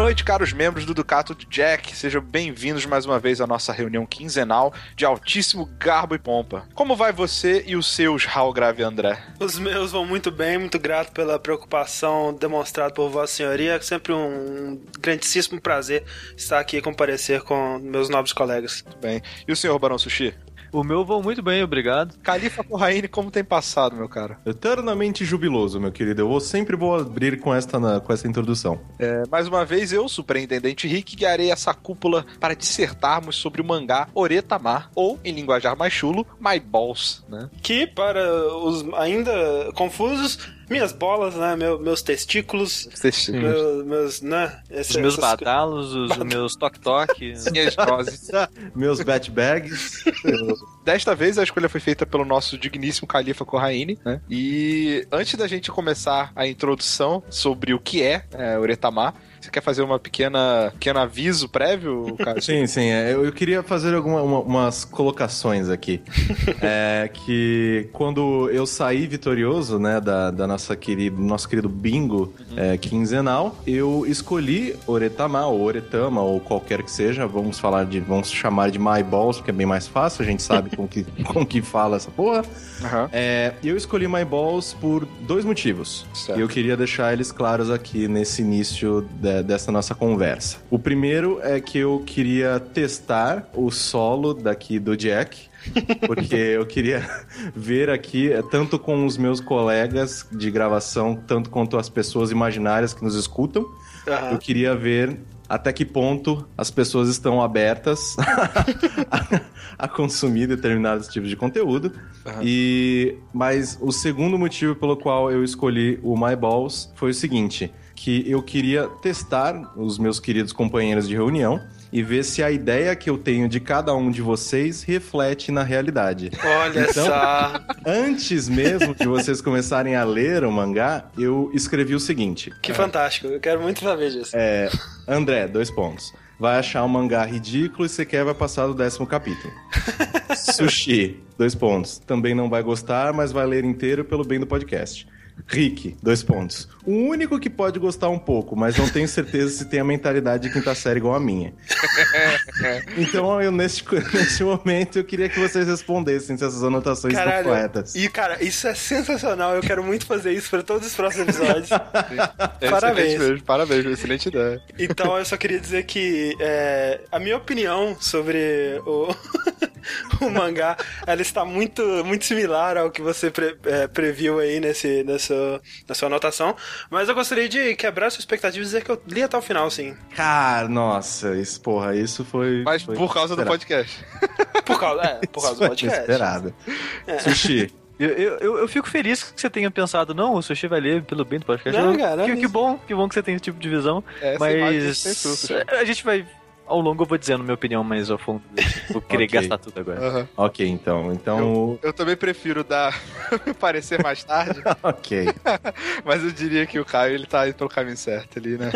Boa noite, caros membros do Ducato Jack. Sejam bem-vindos mais uma vez à nossa reunião quinzenal de altíssimo garbo e pompa. Como vai você e os seus, Raul Grave André? Os meus vão muito bem, muito grato pela preocupação demonstrada por Vossa Senhoria. É sempre um grandíssimo prazer estar aqui e comparecer com meus nobres colegas. Muito bem. E o senhor Barão Sushi? O meu vão muito bem, obrigado. Califa Corraine, como tem passado, meu cara? Eternamente jubiloso, meu querido. Eu vou, sempre vou abrir com esta, na- com essa introdução. É, mais uma vez, eu, superintendente Rick, guiarei essa cúpula para dissertarmos sobre o mangá Oretama, ou, em linguajar mais chulo, My Balls, né? Que, para os ainda confusos, minhas bolas, né? meu- meus testículos, meu- meus, né? Os esse- meus essas badalos, os meus toque-toque. Minhas vozes. Meus bat bags. Desta vez a escolha foi feita pelo nosso digníssimo Califa Corraine, né? E antes da gente começar a introdução sobre o que é, é Oretama, você quer fazer uma pequena pequeno aviso prévio, cara? Sim, sim. é, Eu, eu queria fazer alguma, uma- colocações aqui. é que quando eu saí vitorioso, né, da, da nossa querido, nosso querido bingo é, quinzenal, eu escolhi Oretama, ou Oretama, ou qualquer que seja. Vamos falar de. Vamos chamar de My Balls, porque é bem mais fácil, a gente sabe como que, como que fala essa porra. Aham. É, eu escolhi My Balls por dois motivos. Certo. E eu queria deixar eles claros aqui nesse início de- dessa nossa conversa. O primeiro é que eu queria testar o solo daqui do Jack. Porque eu queria ver aqui, eh, tanto com os meus colegas de gravação, tanto quanto as pessoas imaginárias que nos escutam, Aham. eu queria ver até que ponto as pessoas estão abertas a, a consumir determinados tipos de conteúdo. E mas o segundo motivo pelo qual eu escolhi o My Balls foi o seguinte, que eu queria testar os meus queridos companheiros de reunião e ver se a ideia que eu tenho de cada um de vocês reflete na realidade. Olha Então- só. Antes mesmo de vocês começarem a ler o mangá, eu escrevi o seguinte: Que fantástico. Eu quero muito saber disso. é, André, dois pontos. Vai achar um mangá ridículo e sequer vai passar do décimo capítulo. Sushi, dois pontos. Também não vai gostar, mas vai ler inteiro pelo bem do podcast. Rick, dois pontos. O único que pode gostar um pouco, mas não tenho certeza se tem a mentalidade de quinta série igual a minha. Então, eu, neste, neste momento, eu queria que vocês respondessem se essas anotações estão Caralho. corretas. E, cara, isso é sensacional. Eu quero muito fazer isso para todos os próximos episódios. Parabéns. excelente mesmo, Parabéns, excelente ideia. Então, eu só queria dizer que é, a minha opinião sobre o, o mangá, ela está muito, muito similar ao que você pre- é, previu aí nesse, nessa, na sua anotação. Mas eu gostaria de quebrar sua expectativa e dizer que eu li até o final, sim. Cara, nossa, isso, porra, isso foi. Mas foi por causa do esperado. podcast. Por causa, é, por causa do podcast. Esperado. Sushi. Eu, eu, eu- fico feliz que você tenha pensado, não, o Sushi vai ler pelo bem do podcast. Não, Eu- cara, que, é que bom, que bom que você tem esse tipo de visão. É, mas a gente vai, ao longo eu vou dizendo minha opinião mais ao fundo. Vou querer Ok. gastar tudo agora. Aham. ok, então. Então. Eu também prefiro dar parecer mais tarde, Ok. mas eu diria que o Caio ele tá indo pelo caminho certo ali, né?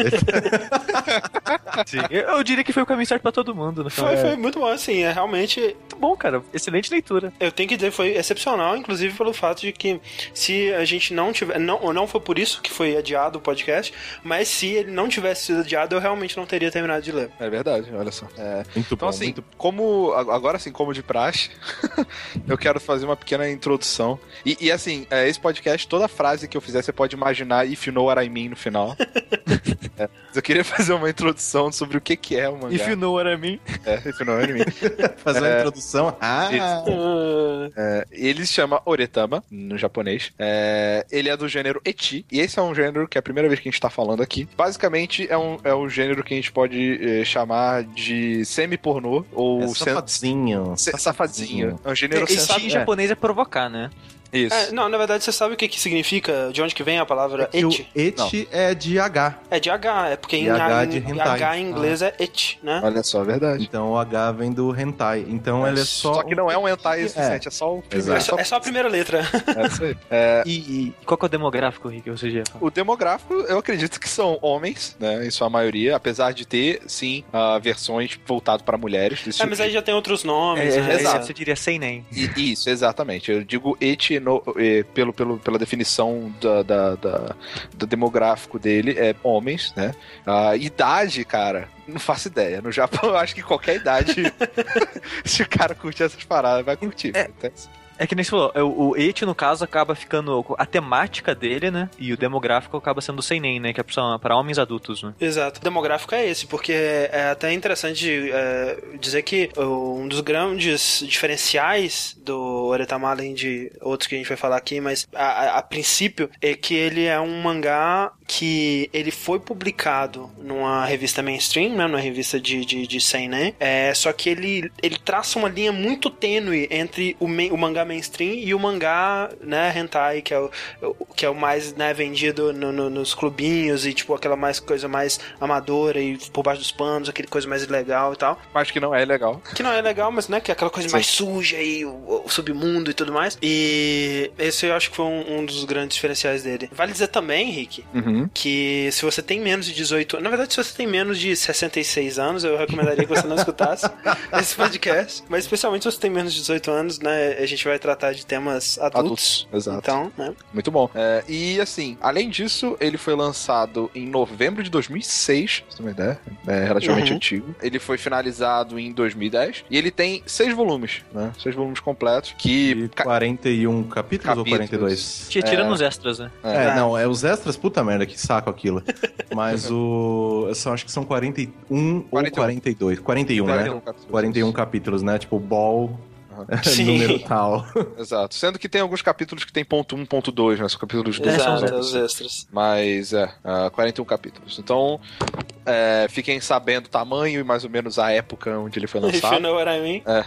Sim. Eu, eu diria que foi o caminho certo pra todo mundo. No final. Foi, foi muito bom, assim, é realmente muito bom, cara. Excelente leitura. Eu tenho que dizer, foi excepcional, inclusive pelo fato de que se a gente não tiver. Não, ou não foi por isso que foi adiado o podcast, mas se ele não tivesse sido adiado, eu realmente não teria terminado de ler. É verdade, olha só. É, Muito Então, bom. assim, muito... como. Agora, assim, como de praxe, eu quero fazer uma pequena introdução. E, e, assim, é, esse podcast, toda frase que eu fizer, você pode imaginar if you know what I mean no final. É, mas eu queria fazer uma introdução sobre o que, que é o mangá. If you know what I mean. É, if you know what I mean. Fazer uma é, introdução. Ah! Ah, É, ele se chama Oretama, no japonês. É, ele é do gênero Eti, e esse é um gênero que é a primeira vez que a gente tá falando aqui. Basicamente, é um, é um gênero que a gente pode eh, chamar de semi-pornô, ou É safadinho. safadinho. É um gênero Esse sensual. em japonês é provocar, né? Isso. é, não, na verdade, você sabe o que, que significa, de onde que vem a palavra o et? et é de H. É de H, é porque em, E H em-. H em inglês é et, né? Olha só, é verdade. Então o H vem do hentai. Então ele é só. que não é um hentai o suficiente, é, só o primeiro. É Exato. só, é só a primeira letra. É isso aí. É, E, e qual que é o demográfico, Rick, que você já o demográfico, eu acredito que são homens, né, em sua maioria, apesar de ter, sim, ah, versões voltadas para mulheres. É, tipo mas de- aí já tem outros nomes, É, né? é, exato. Você diria sem nem. Isso, exatamente. Eu digo et no- eh, pelo, pelo, pela definição da, da- da- do demográfico dele, é homens, né? A idade, cara, não faço ideia. No Japão, eu acho que qualquer idade, se o cara curtir essas paradas, vai curtir. É. Então, É que nem você falou, é, o, o no caso, acaba ficando. A temática dele, né? E o demográfico acaba sendo o Seinen, né? Que é pra homens adultos, né? Exato. O demográfico é esse, porque é até interessante é, dizer que um dos grandes diferenciais do Oretama, além de outros que a gente vai falar aqui, mas a, a- a princípio é que ele é um mangá que ele foi publicado numa revista mainstream, né, numa revista de, de, de seinen, é, só que ele, ele traça uma linha muito tênue entre o, o mangá mainstream e o mangá, né, hentai, que é o, que é o mais, né, vendido no- no- nos clubinhos e, tipo, aquela mais coisa mais amadora e por baixo dos panos, aquele coisa mais ilegal e tal. Acho que não é legal. Que não é legal, mas né, que é aquela coisa mais suja e o, o submundo e tudo mais. E esse eu acho que foi um, um dos grandes diferenciais dele. Vale dizer também, Rick, Uhum. que se você tem menos de 18 anos, na verdade, se você tem menos de 66 anos, eu recomendaria que você não escutasse esse podcast. Mas especialmente se você tem menos de 18 anos, né, a gente vai tratar de temas adultos. Adultos, exato. Então, né? Muito bom. É, e assim, além disso, ele foi lançado em novembro de 2006, se não me ideia. É relativamente Uhum. antigo. Ele foi finalizado em 2010. E ele tem seis volumes, né? Seis volumes completos. Que. E ca- 41 capítulos, ou Capítulos. 42? Tira, tira nos extras, né? É, É. não, é os extras, puta merda, que saco aquilo. Mas o. São, acho que são 41 ou 41. 42. 41, né? 41 capítulos. 41 capítulos, né? Tipo, ball, Sim. número tal. Exato. Sendo que tem alguns capítulos que tem ponto 1, ponto 2, né? São capítulos do Exato, os extras. Mas é, ah, 41 capítulos. Então, é, fiquem sabendo o tamanho e mais ou menos a época onde ele foi If you lançado. know what I mean. É.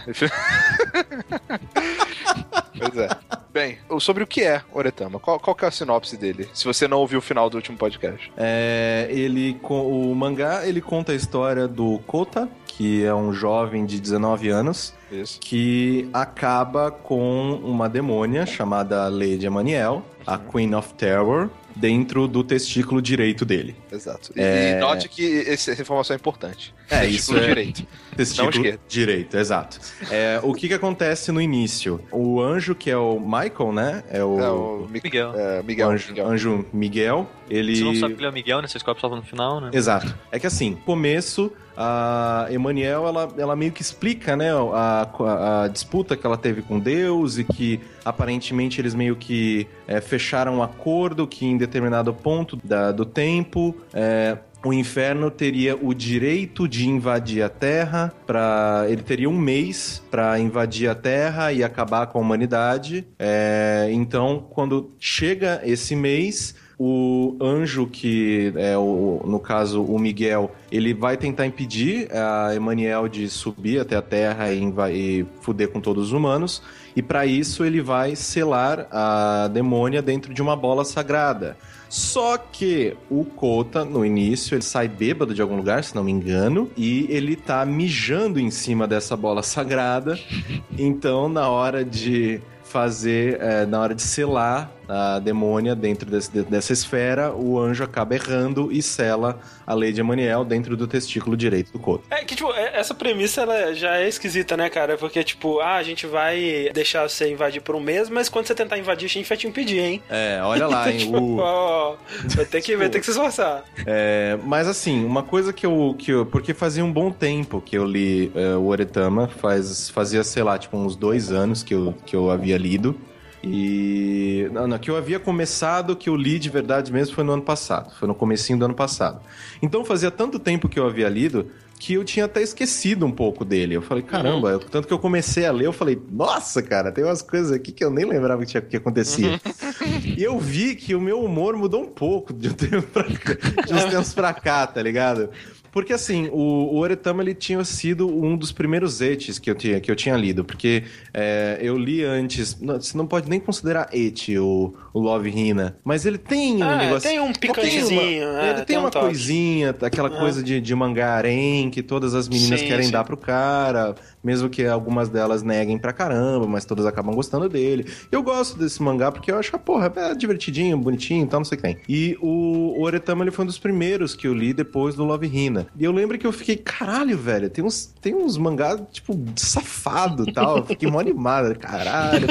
pois é. Bem, sobre o que é Oretama? Qual, qual que é a sinopse dele? Se você não ouviu o final do último podcast. É, ele, o mangá, ele conta a história do Kota, que é um jovem de 19 anos, Isso. que acaba com uma demônia chamada Lady Amaniel, a Queen of Terror, dentro do testículo direito dele. Exato. E, É. e note que essa informação é importante. É, Testículo isso é- direito. Testículo esquerdo. direito, exato. É, o que que acontece no início? O anjo, que é o Michael, né? É o, É, o Mi- Miguel. é, o Miguel. anjo, Miguel. anjo Miguel. Ele... Você não sabe que ele é o Miguel, né? Você descobre só no final, né? Exato. É que assim, começo, a Emanuel, ela, ela meio que explica, né, a, a- a disputa que ela teve com Deus e que aparentemente eles meio que é, fecharam um acordo que em determinado ponto da- do tempo é, o inferno teria o direito de invadir a Terra para ele teria um mês para invadir a Terra e acabar com a humanidade. É, então, quando chega esse mês, o anjo que é o, no caso o Miguel, ele vai tentar impedir a Emmanuel de subir até a Terra e, e fuder com todos os humanos. E para isso ele vai selar a demônia dentro de uma bola sagrada. Só que o Kota, no início, ele sai bêbado de algum lugar, se não me engano, e ele tá mijando em cima dessa bola sagrada. Então, na hora de fazer, é, na hora de selar a demônia dentro desse- de- dessa esfera, o anjo acaba errando e sela a Lady Emmanuel dentro do testículo direito do Kota. É que, tipo, é- essa premissa ela já é esquisita, né, cara? Porque, tipo, ah, a gente vai deixar você invadir por um mês, mas quando você tentar invadir, a gente vai te impedir, hein? É, olha lá, hein? Tipo, o- ó, vai ter que, vai ter que se esforçar. É, mas assim, uma coisa que eu, que eu. Porque fazia um bom tempo que eu li é, o Oretama, faz, fazia, sei lá, tipo, uns dois anos que eu, que eu havia lido. E. Não, não, que eu havia começado, que eu li de verdade mesmo foi no ano passado. Foi no comecinho do ano passado. Então fazia tanto tempo que eu havia lido que eu tinha até esquecido um pouco dele. Eu falei, caramba, eu- tanto que eu comecei a ler, eu falei, nossa, cara, tem umas coisas aqui que eu nem lembrava que, tinha, que acontecia. E eu vi que o meu humor mudou um pouco de, um tempo pra cá, de uns tempos pra cá, tá ligado? Porque assim, o, o Oretama ele tinha sido um dos primeiros etes que eu tinha, que eu tinha lido, porque é, eu li antes, não, você não pode nem considerar ete o, o Love Hina, mas ele tem um Ah, negócio... tem um picantezinho. Tem uma, é, ele tem, um uma toque. coisinha, aquela coisa de, de mangá harém, que todas as meninas Sim, querem sim. dar pro cara, mesmo que algumas delas neguem pra caramba, mas todas acabam gostando dele. Eu gosto desse mangá porque eu acho, ah, porra, é divertidinho, bonitinho e tal, não sei o que tem. E o, o Oretama, ele foi um dos primeiros que eu li depois do Love Hina. E eu lembro que eu fiquei, caralho, velho, tem uns, tem uns mangá, tipo, safado e tal. Eu fiquei mó animado, caralho.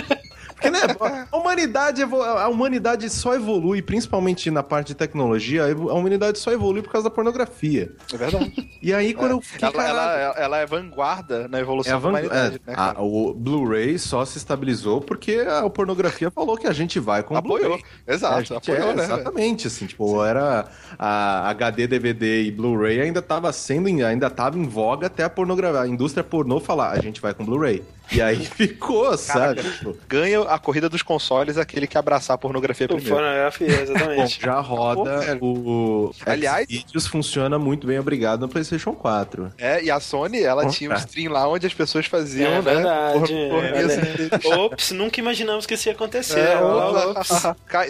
Porque Porque, né, a humanidade, a humanidade só evolui, principalmente na parte de tecnologia, a humanidade só evolui por causa da pornografia. É verdade. E aí, quando eu fiquei. Ela, ela, "Caralho, ela é vanguarda na É evolução a da van- humanidade, é, né, a- cara? o Blu-ray só se estabilizou porque a pornografia falou que a gente vai com o Apoiou. Blu-ray. Exato, É, apoiou, é, né? Exatamente, assim, tipo, era a HD, DVD e Bluray ainda tava sendo, em- ainda tava em voga até a pornografia, a indústria pornô falar, a gente vai com Blu-ray. E aí ficou, sabe? Tipo, Ganha a corrida dos consoles aquele que abraçar a pornografia O primeiro. pornografia, bom, exatamente. já roda o Aliás- vídeos funciona muito bem, obrigado, no PlayStation 4. É, e a Sony, ela Bom, tinha um stream lá onde as pessoas faziam, É né? verdade, por- é. Ops, nunca imaginamos que isso ia acontecer. É, Ó, ops.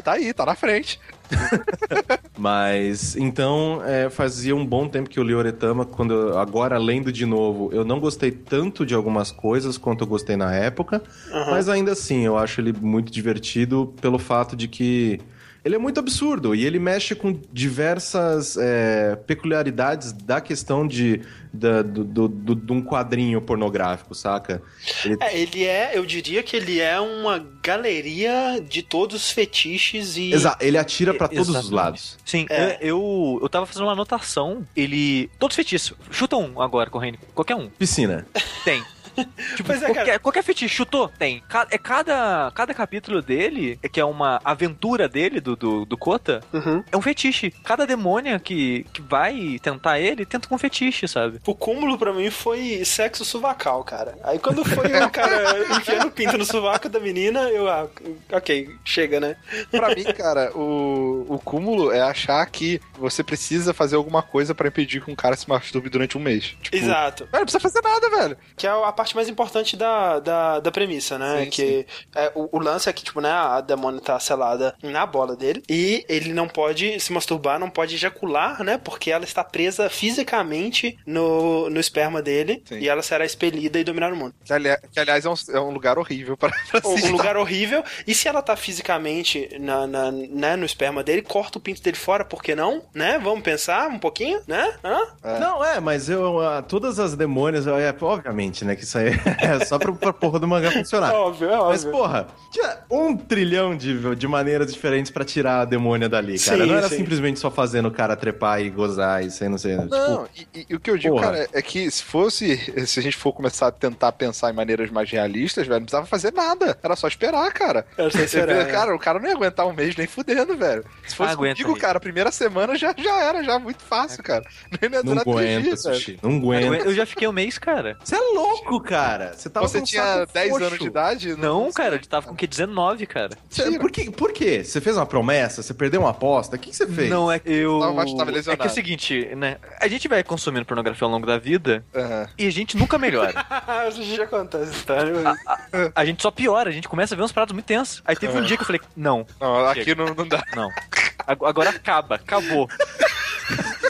Tá aí, tá na frente. Mas então é, fazia um bom tempo que eu li Oretama, quando eu- agora lendo de novo, eu não gostei tanto de algumas coisas quanto eu gostei na época, Aham. mas ainda assim eu acho ele muito divertido pelo fato de que ele é muito absurdo e ele mexe com diversas é, peculiaridades da questão de, da- do, do- do- de um quadrinho pornográfico, saca? Ele- É, ele é, eu diria que ele é uma galeria de todos os fetiches e. Exa- ele atira pra É, todos os exatamente. lados. Sim, É. eu, eu tava fazendo uma anotação. Ele. Todos feitiços. Chuta um agora, correndo. Qualquer um. Piscina. Tem. Tipo, Pois é, cara. qualquer, qualquer fetiche, chutou? Tem. É cada, cada capítulo dele, é que é uma aventura dele, do, do, do Kota, Uhum. é um fetiche. Cada demônia que, que vai tentar ele, tenta com um fetiche, sabe? O cúmulo pra mim foi sexo suvacal, cara. Aí quando foi o cara enfiando o pinto no sovaco da menina, eu, ah, ok, chega, né? Pra mim, cara, o, o cúmulo é achar que você precisa fazer alguma coisa pra impedir que um cara se masturbe durante um mês. Tipo, Exato. Velho, não precisa fazer nada, velho. Que é a parte mais importante da, da, da premissa, né? Sim, que é, o, o lance é que, tipo, né, a demônia tá selada na bola dele e ele não pode se masturbar, não pode ejacular, né? Porque ela está presa fisicamente no, no esperma dele Sim. e ela será expelida e dominar o mundo. Que, ali- que, aliás, é um, é um lugar horrível se Um, um lugar horrível. E se ela tá fisicamente na, na- né, no esperma dele, corta o pinto dele fora, por que não? Né? Vamos pensar um pouquinho, né? Hã? É. Não, é, mas eu, ah, todas as demônias, é, obviamente, né, que isso aí é só pra, pra porra do mangá funcionar. Óbvio, é Mas, óbvio. porra, tinha um trilhão de, de maneiras diferentes pra tirar a demônia dali, cara. Sim, não era sim. simplesmente só fazendo o cara trepar e gozar e sei, não sei. Tipo, Não, e, e- e o que eu digo, porra. cara, é que se fosse. Se a gente for começar a tentar pensar em maneiras mais realistas, velho, não precisava fazer nada. Era só esperar, cara. Era só esperar, vê, é. Cara, o cara não ia aguentar um mês nem fudendo, velho. Se fosse aguenta, comigo, Rick. cara, a primeira semana já, já era, já muito fácil, cara. Nem ia não aguenta, dias, velho. sushi. Não aguenta. Eu já fiquei um mês, cara. Você é louco, cara. Você tava Você com tinha saco 10 frouxo. anos de idade? Não, cara, eu tava com o quê? 19, cara. Você- por, que, por quê? Você fez uma promessa? Você perdeu uma aposta? O que, que você fez? Não, é eu. Tava- mas tava é que é o seguinte, né? A gente vai consumindo pornografia ao longo da vida Aham. e a gente nunca melhora. Isso já conta essa história. a gente só piora, a gente começa a ver uns pratos muito tensos. Aí teve um dia que eu falei, não, Não, aqui não, não dá. não. Ag- Agora acaba, acabou.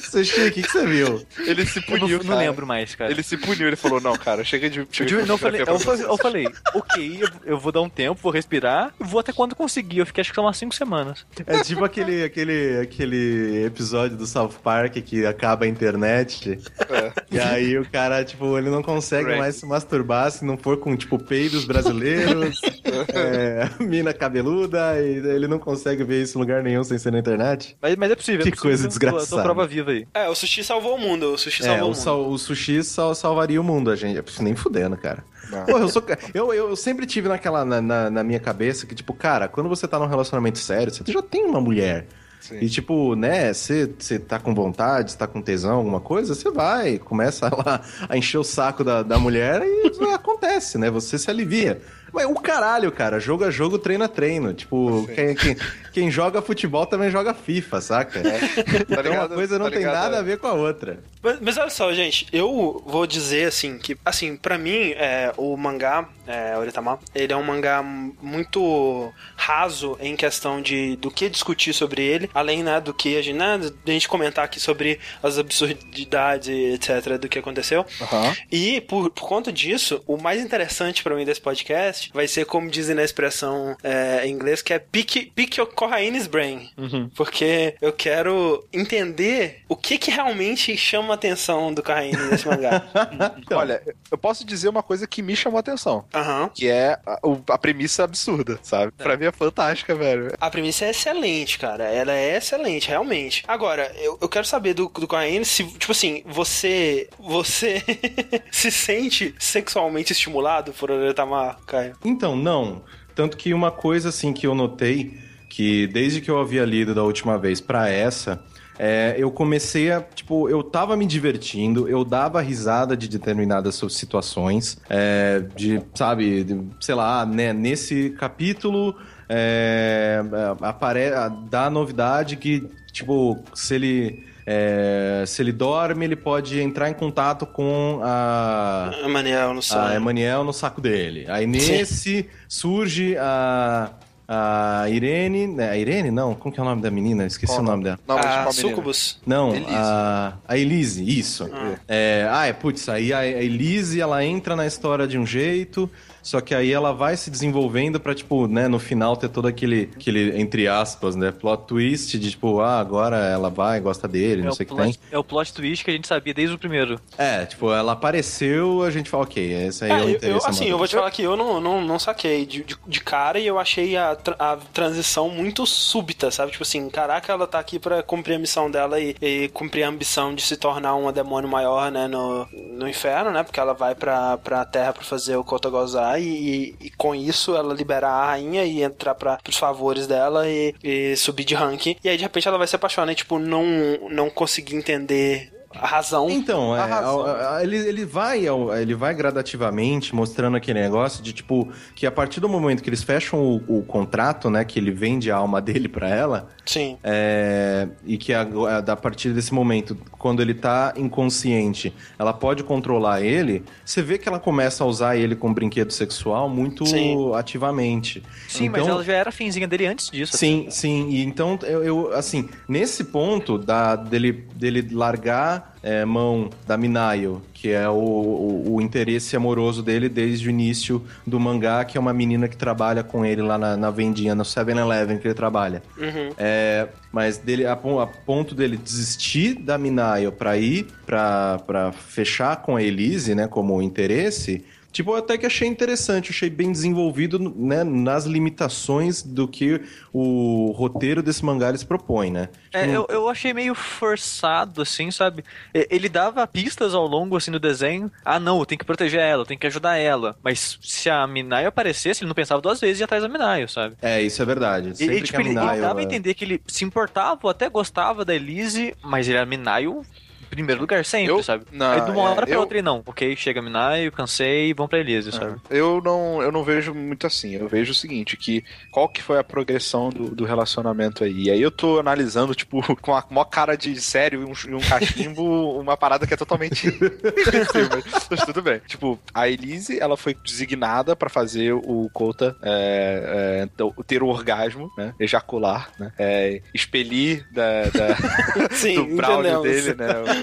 Sushi, o que, que você viu? Ele se Eu puniu, não, não cara. lembro mais, cara. Ele se puniu, ele falou, não, cara, chega de... Eu, Chega digo- de não, eu falei, eu, falei, eu falei, ok, eu, eu vou dar um tempo, vou respirar, vou até quando conseguir. Eu fiquei acho que são umas 5 semanas. É tipo aquele, aquele, aquele episódio do South Park que acaba a internet. É. E aí o cara, tipo, ele não consegue Right. mais se masturbar se não for com, tipo, peidos brasileiros, é, mina cabeluda, e ele não consegue ver isso em lugar nenhum sem ser na internet. Mas, mas é possível. Que é possível. coisa desgraçada. Tô, prova viva aí. É, o sushi salvou o mundo. O sushi É, salvou o, o mundo. sal- o sushi sal- salvaria o mundo, a gente. Nem fudendo, cara. Porra, eu, sou, eu, eu sempre tive naquela, na, na, na minha cabeça que, tipo, cara, quando você tá num relacionamento sério, você já tem uma mulher. Sim. E tipo, né, você você tá com vontade, você tá com tesão, alguma coisa, você vai, começa lá a encher o saco da, da mulher e acontece, né? Você se alivia. Mas o caralho, cara, jogo a jogo, treino a treino. Tipo, quem, quem, quem joga futebol também joga FIFA, saca? Tá Então uma ligado? coisa não Tá tem ligado? nada a ver com a outra. Mas, mas olha só, gente, eu vou dizer assim que, assim, pra mim, é, o mangá, é, Oritama, ele é um mangá muito raso em questão de do que discutir sobre ele, além né, do que a gente, né, de a gente comentar aqui sobre as absurdidades, etc, do que aconteceu. Aham. E por, por conta disso, o mais interessante pra mim desse podcast podcast vai ser como dizem na expressão é, em inglês, que é pick, pick your Corraines brain. Porque eu quero entender o que que realmente chama a atenção do Corraine nesse mangá. Então, Olha, eu posso dizer uma coisa que me chamou a atenção. Aham. Que é a, a premissa absurda, sabe? Pra mim é fantástica, velho. A premissa é excelente, cara. Ela é excelente, realmente. Agora, eu, eu quero saber do, do Corraine se, tipo assim, você. Você se sente sexualmente estimulado por Oretama, Caio? Então, não. Tanto que uma coisa assim que eu notei, que desde que eu havia lido da última vez pra essa, é, eu comecei a, tipo, eu tava me divertindo, eu dava risada de determinadas situações, é, de, sabe, de, sei lá, né, nesse capítulo é, apare, dá a novidade que, tipo, se ele... é, se ele dorme, ele pode entrar em contato com a, Emanuel no a sonho. Emanuel no saco dele. Aí nesse surge a, a Irene. né? A Irene? Não, como que é o nome da menina? Esqueci Qual o nome dela. Não, mas a menina? Sucubus. Não, Elise. a, a Elise, isso. Ah. É, ah, é, putz, aí a, a Elise, ela entra na história de um jeito, só que aí ela vai se desenvolvendo pra, tipo, né, no final ter todo aquele, aquele entre aspas, né, plot twist de, tipo, ah, agora ela vai, gosta dele, É não o, sei o que tem. é o plot twist que a gente sabia desde o primeiro. É, tipo, ela apareceu, a gente fala, ok, esse aí é, É, o interesse eu, assim, eu vou te falar que eu não, não, não saquei de, de, de cara e eu achei a, a transição muito súbita, sabe? Tipo assim, caraca, ela tá aqui pra cumprir a missão dela e, e cumprir a ambição de se tornar uma demônio maior, né, no, no inferno, né? Porque ela vai pra, pra terra pra fazer o Kotogozai e, e com isso ela liberar a rainha e entrar pra, pros favores dela e, e subir de ranking. E aí de repente ela vai se apaixonar e, tipo, não, não conseguir entender a razão. Então, é, A razão. a- a- ele, ele vai ao- ele vai gradativamente mostrando aquele negócio de tipo que a partir do momento que eles fecham o, o contrato, né, que ele vende a alma dele pra ela, Sim. é, e que a, a, partir desse momento, quando ele tá inconsciente, ela pode controlar ele, você vê que ela começa a usar ele como brinquedo sexual muito Sim. ativamente. Sim, mas Então- ela já era finzinha dele antes disso. Sim, sim. E então, eu, eu, assim, nesse ponto da, dele, dele largar é, mão da Minayo, que é o, o, o interesse amoroso dele desde o início do mangá, que é uma menina que trabalha com ele lá na, na vendinha, no 7-Eleven que ele trabalha. Uhum. É, mas dele, a, a ponto dele desistir da Minayo pra ir pra, pra fechar com a Elise, né, como interesse, tipo, eu até que achei interessante, achei bem desenvolvido, né, nas limitações do que o roteiro desse mangá eles propõe, né? É, Tipo, eu, eu achei meio forçado, assim, sabe? Ele dava pistas ao longo, assim, do desenho. Ah, não, eu tenho que proteger ela, eu tenho que ajudar ela. Mas se a Minayo aparecesse, ele não pensava duas vezes e ia atrás da Minayo, sabe? É, isso é verdade. Sempre e, tipo, a ele, Minayo, dava a é- entender que ele se importava até gostava da Elise, mas ele era Minayo primeiro lugar sempre, Eu- sabe? não, Aí de uma é, hora pra eu- outra ele não. Ok, chega a Minayo, cansei, vão pra Elise, sabe? Eu não, eu não vejo muito assim. Eu vejo o seguinte, que qual que foi a progressão do, do relacionamento aí? E aí eu tô analisando, tipo, com a maior cara de sério e um, e um cachimbo, uma parada que é totalmente mas, mas tudo bem. Tipo, a Elise, ela foi designada pra fazer o Kota é, é, ter o orgasmo, né? Ejacular, né? É, expelir da, da- Sim, do brownie entendemos. dele, né?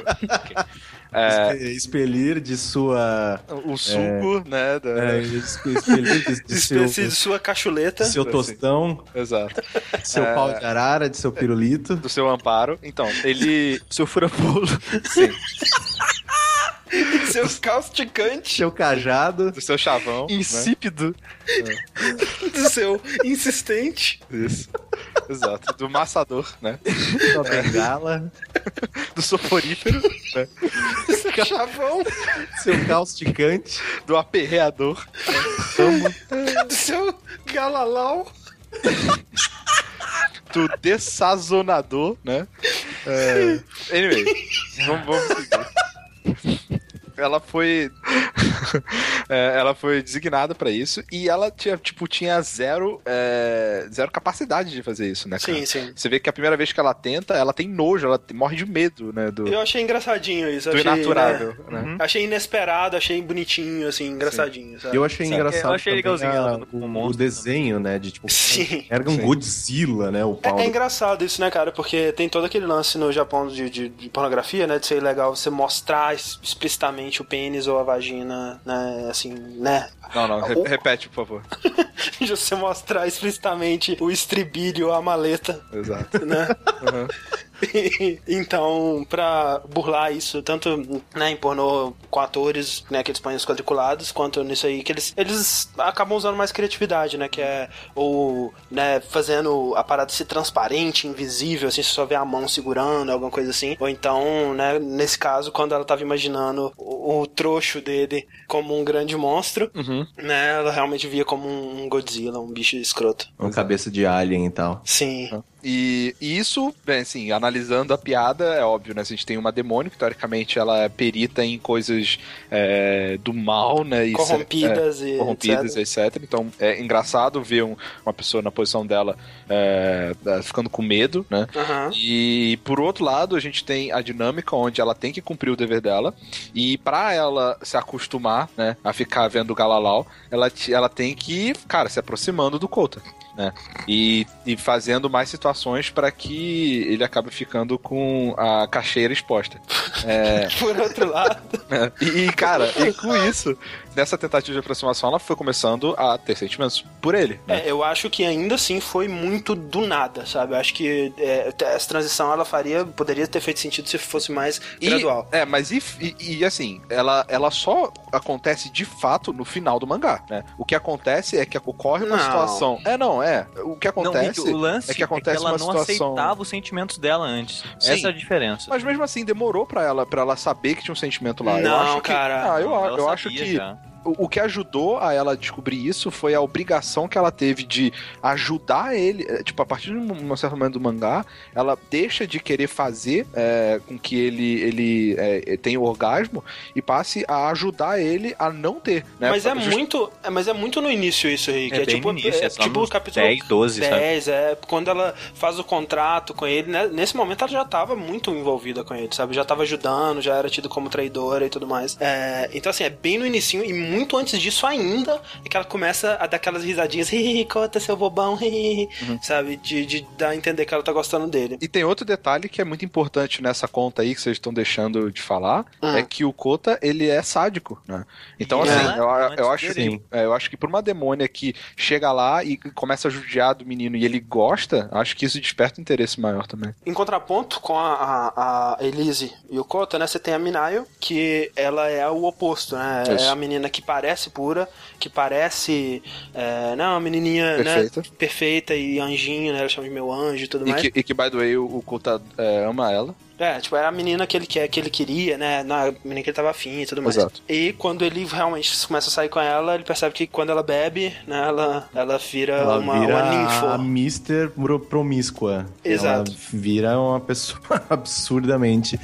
É, expelir de sua... o suco, né? da- É, expelir de, de seu, Espécie de sua cachuleta. de seu tostão, Exato. de seu É. pau de arara, de seu pirulito. do seu amparo. Então, ele. Seu fura-bolo. Sim, Seus causticante. Seu cajado. do seu chavão. né? Insípido. Do seu insistente. Isso. Exato. Do maçador, né? Sua bengala. Do soporífero, né? Chavão. Seu causticante. Do aperreador. Do seu galalau. Do dessazonador, né? É... Anyway, vamos, vamos seguir. Ela foi. é, ela foi designada pra isso e ela tinha, tipo, tinha zero, é, zero capacidade de fazer isso, né? cara? Sim, sim. Você vê que a primeira vez que ela tenta, ela tem nojo, ela morre de medo, né? Do, Eu achei engraçadinho isso. do achei, inaturável, né, né? Achei inesperado, achei bonitinho, assim, engraçadinho, sabe? Eu achei Sim, engraçado eu achei legalzinho a- o, o desenho, né? De tipo, Sim. era um Sim. Godzilla, né? O pau É, é do- engraçado isso, né, cara? Porque tem todo aquele lance no Japão de, de- de pornografia, né? De ser legal você mostrar es- o pênis ou a vagina né, assim, né? Não, não, re- repete, por favor. De você mostrar explicitamente o estribilho, a maleta, Exato. né? Uhum. então, pra burlar isso, tanto né, em pornô com atores, né, que eles põem os quadriculados, quanto nisso aí, que eles, eles acabam usando mais criatividade, né, que é ou, né, fazendo a parada ser transparente, invisível, assim, você só vê a mão segurando, alguma coisa assim, ou então, né, nesse caso, quando ela tava imaginando o, o trouxo dele como um grande monstro, Uhum. né, ela realmente via como um Godzilla, um bicho escroto. Uma cabeça de alien e tal. Sim. E, e isso, bem, assim, analisando a piada, é óbvio, né? A gente tem uma demônio que, teoricamente, ela é perita em coisas é, do mal, né? E, Corrompidas é, e corrompidas, etc. etc. Então, é engraçado ver um- uma pessoa na posição dela é, ficando com medo, né? Aham. E por outro lado, a gente tem a dinâmica onde ela tem que cumprir o dever dela. E pra ela se acostumar, né, a ficar vendo o Galalau, ela, ela tem que, ir, cara, se aproximando do Kota. Né? E, e fazendo mais situações pra que ele acabe ficando com a cacheira exposta. É, Por outro lado. e, e, cara, e com isso, nessa tentativa de aproximação, ela foi começando a ter sentimentos por ele. Né? É, eu acho que ainda assim foi muito do nada, sabe? Eu acho que é, essa transição ela faria, poderia ter feito sentido se fosse mais E- gradual. É, mas e, e- e, assim, ela, ela só acontece de fato no final do mangá, né? O que acontece é que ocorre uma Não. situação. É, não, é. O que Não, acontece Rick, o lance é que acontece ela uma não situação. aceitava os sentimentos dela antes. Sim. Essa é a diferença. Mas mesmo assim, demorou pra ela, pra ela saber que tinha um sentimento lá. eu Não, acho que, cara. Ah, eu, eu acho que já. O, que ajudou a ela descobrir isso foi a obrigação que ela teve de ajudar ele. é, Tipo, a partir de um, certo momento do mangá, ela deixa de querer fazer é, com que ele, ele é, tenha o orgasmo e passe a ajudar ele a não ter. Né? Mas é Just- muito, é, mas é muito no início isso aí, que É é, bem tipo, início, é, é tipo o capítulo 10, 12, sabe? 10, é quando ela faz o contrato com ele, né? Nesse momento ela já tava muito envolvida com ele, sabe? Já tava ajudando, já era tido como traidora e tudo mais. É, então assim, é bem no início e muito antes disso ainda é que ela começa a dar aquelas risadinhas, "Ih, conta seu bobão, ih", Uhum. sabe? De, de dar a entender que ela tá gostando dele. E tem outro detalhe que é muito importante nessa conta aí que vocês estão deixando de falar, Hum. é que o Kota, ele é sádico, né? Então, assim, né? eu, eu acho que, é, eu acho que por uma demônia que chega lá e começa a judiar do menino e ele gosta, acho que isso desperta um interesse maior também. Em contraponto com a, a, a Elise e o Kota, né? Você tem a Minayo, que ela é o oposto, né? Isso. É a menina que parece pura, que parece. É, não, uma menininha Perfeita. Né, perfeita e anjinho, né? Ela chama de meu anjo e tudo E mais. que, e que, by the way, o, o Kota é, ama ela. É, tipo, é a menina que ele quer, que ele queria, né? Na menina que ele tava afim e tudo mais. Exato. E quando ele realmente começa a sair com ela, ele percebe que quando ela bebe, né, ela, ela vira, Ela uma, vira uma a ninfo. Mister Pro- Promíscua. Exato. Ela vira uma pessoa absurdamente.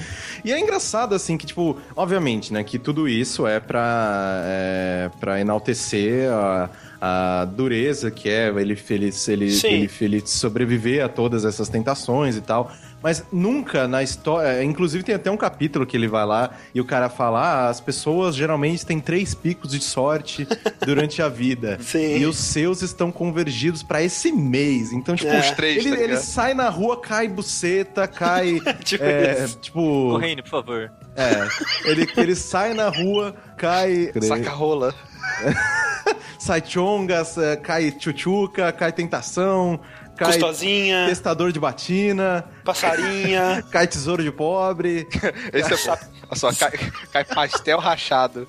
E é engraçado, assim, que, tipo, obviamente, né, que tudo isso é pra, é, pra enaltecer a, a dureza que é ele, ele, ele, ele, ele sobreviver a todas essas tentações e tal. Mas nunca na história. Inclusive, tem até um capítulo que ele vai lá e o cara fala: ah, as pessoas geralmente têm três picos de sorte durante a vida. Sim. E os seus estão convergidos pra esse mês. Então, tipo, É. Os três, ele, tá ele sai na rua, cai buceta, cai. Tipo é, tipo. Correndo, por favor. É. Ele, ele sai na rua, cai. Saca rola. Sai chongas, é, cai tchutchuca, cai tentação, cai Custosinha, testador de batina, passarinha. cai tesouro de pobre. Esse é. Olha só, cai, cai pastel rachado.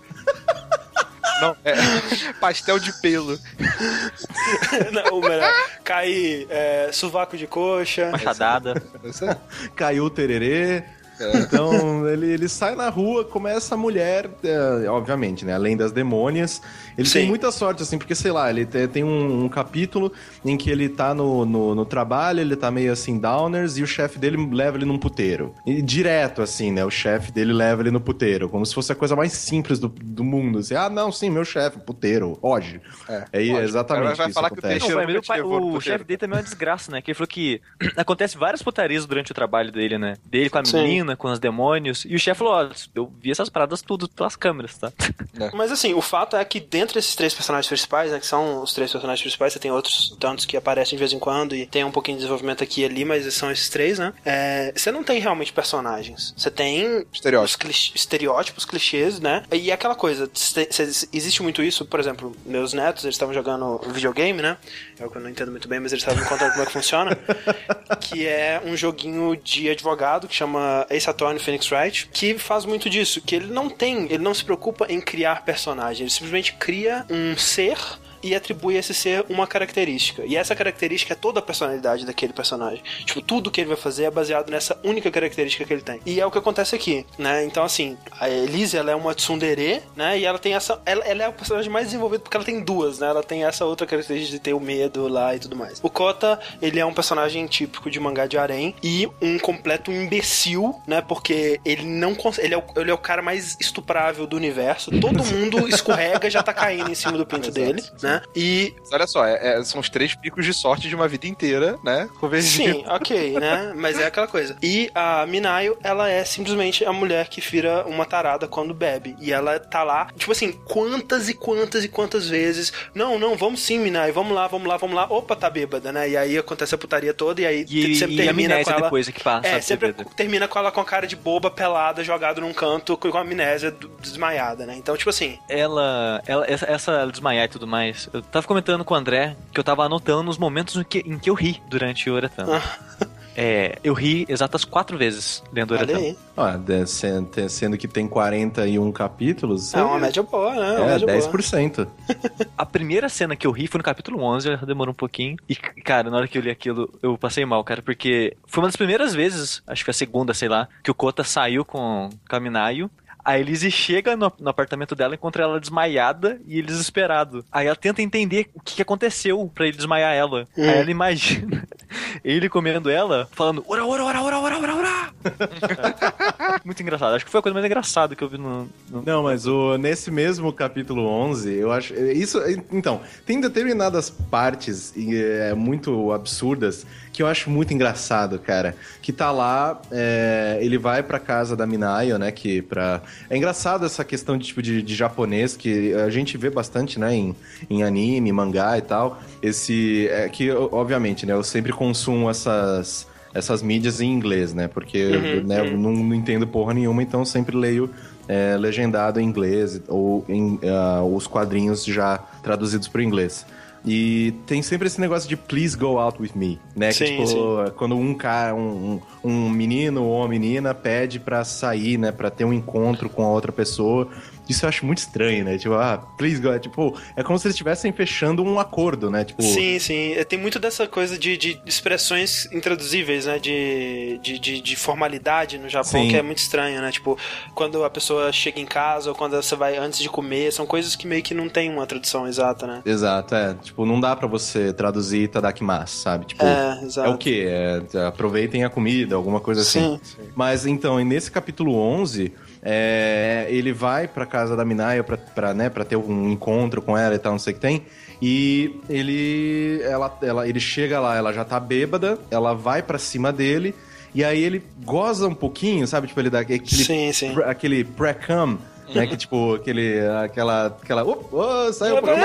Não, é pastel de pelo. Não, o melhor, cai é, sovaco de coxa. Machadada. É- caiu o Então, ele, ele sai na rua, começa a mulher, é, obviamente, né? Além das demônias. Ele Sim. tem muita sorte, assim, porque, sei lá, ele te- tem um, um capítulo em que ele tá no, no, no trabalho, ele tá meio assim, downers, e o chefe dele leva ele num puteiro. E direto, assim, né? O chefe dele leva ele no puteiro, como se fosse a coisa mais simples do, do mundo. Assim, ah, não, sim, meu chefe, puteiro, hoje. É, É, lógico. exatamente Vai- vai isso falar que o acontece. Não, pai, mas nunca o, pai- levou no o chefe dele também é uma desgraça, né? Que ele falou que acontece várias putarias durante o trabalho dele, né? Dele com a Sim. menina, menina com os demônios. E o chefe falou: ó, eu vi essas paradas tudo pelas câmeras, tá? Mas assim, o fato é que dentro desses três personagens principais, né, que são os três personagens principais, você tem outros tantos que aparecem de vez em quando e tem um pouquinho de desenvolvimento aqui e ali, mas são esses três, né? É, você não tem realmente personagens. Você tem Estereótipos. clichê- estereótipos, clichês, né? E é aquela coisa, cê- cê- existe muito isso, por exemplo, meus netos, eles estavam jogando videogame, né? É o que eu não entendo muito bem, mas eles estavam me contando como é que funciona. que é um joguinho de advogado que chama Ace Attorney Phoenix Wright, que faz muito disso, que ele não tem, ele não se preocupa em criar personagem, ele simplesmente cria um ser e atribui a esse ser uma característica. E essa característica é toda a personalidade daquele personagem. Tipo, tudo que ele vai fazer é baseado nessa única característica que ele tem. E é o que acontece aqui, né? Então, assim, a Elise, ela é uma tsundere, né? E ela tem essa... Ela, ela é o personagem mais desenvolvido porque ela tem duas, né? Ela tem essa outra característica de ter o medo lá e tudo mais. O Kota, ele é um personagem típico de mangá de harém e um completo imbecil, né? Porque ele não consegue... Ele é, o, ele é o cara mais estuprável do universo. Todo mundo escorrega já tá caindo em cima do pinto dele, né? E Mas olha só, é- é- são os três picos de sorte de uma vida inteira, né? Convergindo. Sim, ok, né? Mas é aquela coisa. E a Minayo, ela é simplesmente a mulher que vira uma tarada quando bebe. E ela tá lá, tipo assim, quantas e quantas e quantas vezes. Não, não, vamos sim, Minayo, vamos lá, vamos lá, vamos lá. Opa, tá bêbada, né? E aí acontece a putaria toda e aí E, sempre e a termina com amnésia ela. depois é que passa. É, sempre bebida. termina com ela com a cara de boba, pelada, jogada num canto, com a amnésia desmaiada, né? Então, tipo assim, ela, ela essa, essa desmaiar e tudo mais. Eu tava comentando com o André que eu tava anotando os momentos em que, em que eu ri durante o Oretano. É, eu ri exatas quatro vezes lendo o olha Oretano. aí. Ó, de- sendo, sendo que tem 41 capítulos, É uma média boa, né? Uma é média boa. 10%. A primeira cena que eu ri foi no capítulo 11, já demorou um pouquinho. E, cara, na hora que eu li aquilo, eu passei mal, cara, porque foi uma das primeiras vezes, acho que foi a segunda, sei lá, que o Kota saiu com, com a Minayo. A Elise chega no, no apartamento dela, encontra ela desmaiada e ele desesperado. Aí ela tenta entender o que, que aconteceu pra ele desmaiar ela. Aí ela imagina ele comendo ela, falando ora, ora, ora, ora, ora, ora, ora. Muito engraçado. Acho que foi a coisa mais engraçada que eu vi no... no- Não, mas o, nesse mesmo capítulo 11, eu acho. Isso, então, tem determinadas partes e, é, muito absurdas que eu acho muito engraçado, cara. Que tá lá, é, ele vai pra casa da Minayo, né? Que pra. É engraçado essa questão de tipo de, de japonês, que a gente vê bastante, né? Em, em anime, mangá e tal. Esse. É, que, obviamente, né? Eu sempre consumo essas. Essas mídias em inglês, né? Porque eu, né, eu não, não entendo porra nenhuma, então eu sempre leio é, legendado em inglês ou em, ah, os quadrinhos já traduzidos para o inglês. E tem sempre esse negócio de please go out with me, né? Que, Sim, tipo, sim. quando um cara, um, um, um menino ou uma menina pede pra sair, né? Pra ter um encontro com a outra pessoa. Isso eu acho muito estranho, né? Tipo, ah, please go. Tipo, é como se eles estivessem fechando um acordo, né? Tipo, Sim, sim. É, Tem muito dessa coisa de, de expressões intraduzíveis, né? De, de, de, de formalidade no Japão, Sim. que é muito estranho, né? Tipo, quando a pessoa chega em casa ou quando você vai antes de comer, são coisas que meio que não tem uma tradução exata, né? Exato, é. Tipo, não dá pra você traduzir Tadakimasu, sabe? Tipo, É, exato. É o quê? É, aproveitem a comida, alguma coisa assim. Sim. Mas então, e nesse capítulo 11, é, ele vai pra casa da Minayo pra, pra, né, pra ter um encontro com ela e tal, não sei o que tem. E ele, ela, ela, ele chega lá, ela já tá bêbada, ela vai pra cima dele. E aí ele goza um pouquinho, sabe? Tipo, ele dá aquele, Sim, sim. pre- aquele pré-cum, né? Que tipo, aquele, aquela, aquela, oh, oh, saiu peraí,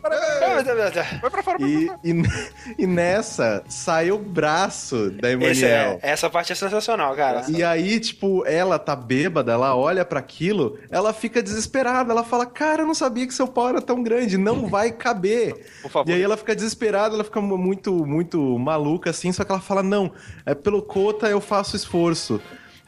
peraí. Vai pra fora, E, e, e nessa sai o braço da Esse é- Emanuel. essa parte é sensacional, cara. E aí, tipo, ela tá bêbada, ela olha pra aquilo, ela fica desesperada, ela fala, cara, eu não sabia que seu pau era tão grande, não vai caber. Por favor. E aí ela fica desesperada, ela fica muito, muito maluca, assim, só que ela fala, não, é pelo cota eu faço esforço.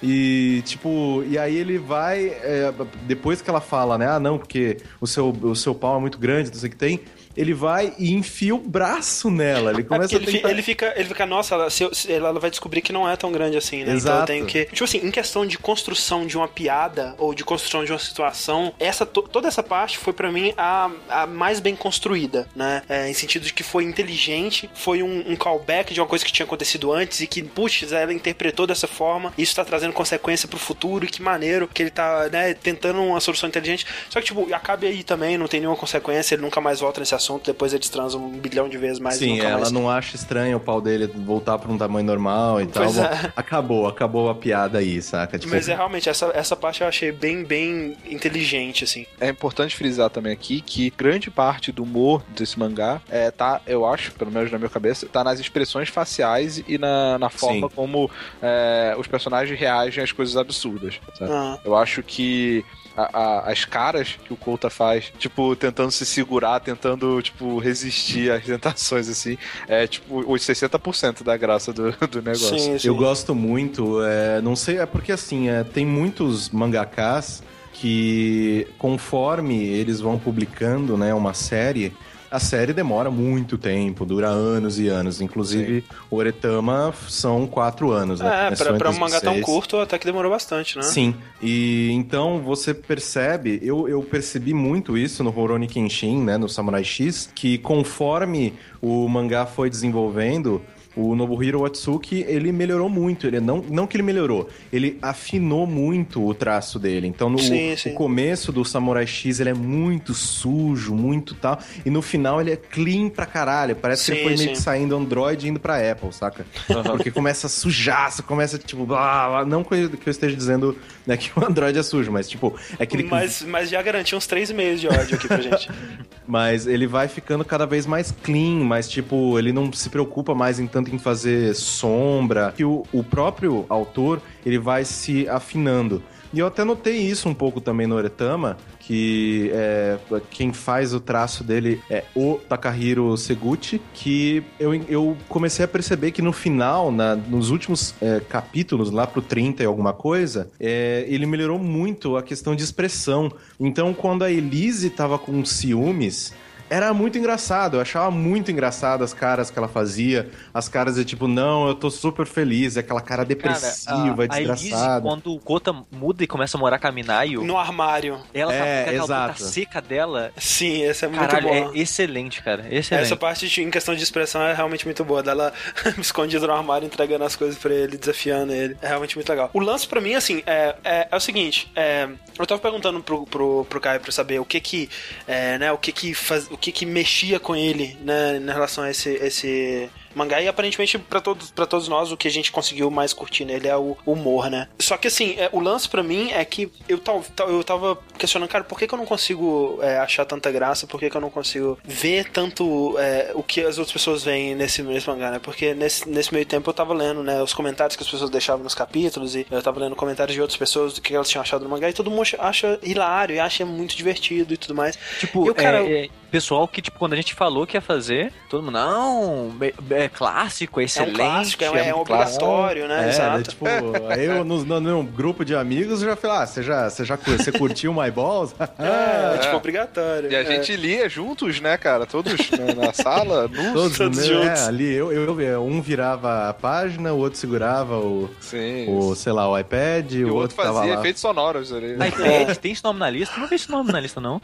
E, tipo, e aí ele vai, é, depois que ela fala, né, ah, não, porque o seu, o seu pau é muito grande, não sei o que tem, ele vai e enfia o braço nela, ele É começa ele, a tentar... ele fica, ele fica, nossa, ela, se eu- ela vai descobrir que não é tão grande assim, né? Então eu Exato. tenho que. Tipo assim, em questão de construção de uma piada ou de construção de uma situação, essa, to- toda essa parte foi pra mim a, a mais bem construída, né? É, em sentido de que foi inteligente, foi um, um callback de uma coisa que tinha acontecido antes e que, puxa, ela interpretou dessa forma, isso tá trazendo trazendo consequência pro futuro e que maneiro que ele tá, né, tentando uma solução inteligente. Só que, tipo, acabe aí também, não tem nenhuma consequência, ele nunca mais volta nesse assunto, depois eles transam um bilhão de vezes mais. Sim, nunca ela mais... não acha estranho o pau dele voltar pra um tamanho normal e tal. Pois Bom, é. Acabou, acabou a piada aí, saca? Tipo, Mas é realmente, essa, essa parte eu achei bem, bem inteligente, assim. É importante frisar também aqui que grande parte do humor desse mangá é, tá, eu acho, pelo menos na minha cabeça, tá nas expressões faciais e na, na forma Sim. como é, os personagens reagem às coisas absurdas. sabe? Ah. Eu acho que a- a- as caras que o Kouta faz, tipo, tentando se segurar, tentando, tipo, resistir às tentações, assim, é, tipo, os 60% da graça do, do negócio. Sim, sim. Eu gosto muito, é, não sei, é porque assim, é, tem muitos mangakas que conforme eles vão publicando, né, uma série, a série demora muito tempo, dura anos e anos. Inclusive, o Oretama são quatro anos, né? É, pra, pra um mangá tão 2006. curto, até que demorou bastante, né? Sim, e então você percebe, eu, eu percebi muito isso no Rurouni Kenshin, né, no Samurai X, que conforme o mangá foi desenvolvendo, o Nobuhiro Watsuki, ele melhorou muito, ele não, não que ele melhorou, ele afinou muito o traço dele. Então no Sim, sim. o começo do Samurai X, ele é muito sujo, muito tal, e no final ele é clean pra caralho, parece que ele Sim, foi meio sim. que saindo Android e indo pra Apple, saca? Porque começa a sujar, você começa tipo, blá, blá, não que eu que eu esteja dizendo né, que o Android é sujo, mas tipo, é aquele que- Mas, mas já garantiu uns 3,5 de ódio aqui pra gente. mas ele vai ficando cada vez mais clean, mas tipo, ele não se preocupa mais em tanto em fazer sombra, que o, o próprio autor, ele vai se afinando. E eu até notei isso um pouco também no Oretama, que é, quem faz o traço dele é o Takahiro Seguchi, que eu, eu comecei a perceber que no final, na- nos últimos é, capítulos, lá pro 30 e alguma coisa, é, ele melhorou muito a questão de expressão. Então, quando a Elise tava com ciúmes, era muito engraçado, eu achava muito engraçado as caras que ela fazia, as caras de tipo, não, eu tô super feliz, aquela cara depressiva, a, a Elise, desgraçada. quando o Kota muda e começa a morar com a Minayo, No armário. ela tá É, com aquela seca dela. Sim, esse é muito Caralho, bom. é excelente, cara. Excelente. Essa parte de- em questão de expressão é realmente muito boa. Dela escondida no armário, entregando as coisas pra ele, desafiando ele. É realmente muito legal. O lance pra mim, assim, é, é, é o seguinte: é, eu tava perguntando pro, pro, pro Caio pra saber o que que, é, né, o que que, faz, o que que mexia com ele, né, relação a esse, esse mangá. E aparentemente, pra todos, pra todos nós, o que a gente conseguiu mais curtir nele é o humor, né? Só que, assim, é, o lance pra mim é que eu, tal, tal- eu tava questionando, cara, por que, que eu não consigo é, achar tanta graça? Por que, que eu não consigo ver tanto é, o que as outras pessoas veem nesse, nesse mangá, né? Porque nesse, nesse meio tempo eu tava lendo, né, os comentários que as pessoas deixavam nos capítulos e eu tava lendo comentários de outras pessoas do que elas tinham achado do mangá e todo mundo acha- hilário e acha muito divertido e tudo mais. Tipo, o cara- é, é, pessoal que, tipo, quando a gente falou que ia fazer, todo mundo, não, é, é clássico, é É um excelente. clássico, é, é muito obrigatório, né? É, Exato. né, tipo, eu no, no, no grupo de amigos eu já falei, ah, você já, você já você curtiu My Balls? É, É. tipo, obrigatório. E a É. gente lia juntos, né, cara? Todos na, na sala, nus. Todos, Todos né? juntos. É, ali eu, eu, eu- um virava a página, o outro segurava o, Sim. o sei lá, o iPad, e o, outro tava fazia lá. efeitos sonoros ali. né? iPad, tem esse nome na lista? Não vi esse nome na lista, não.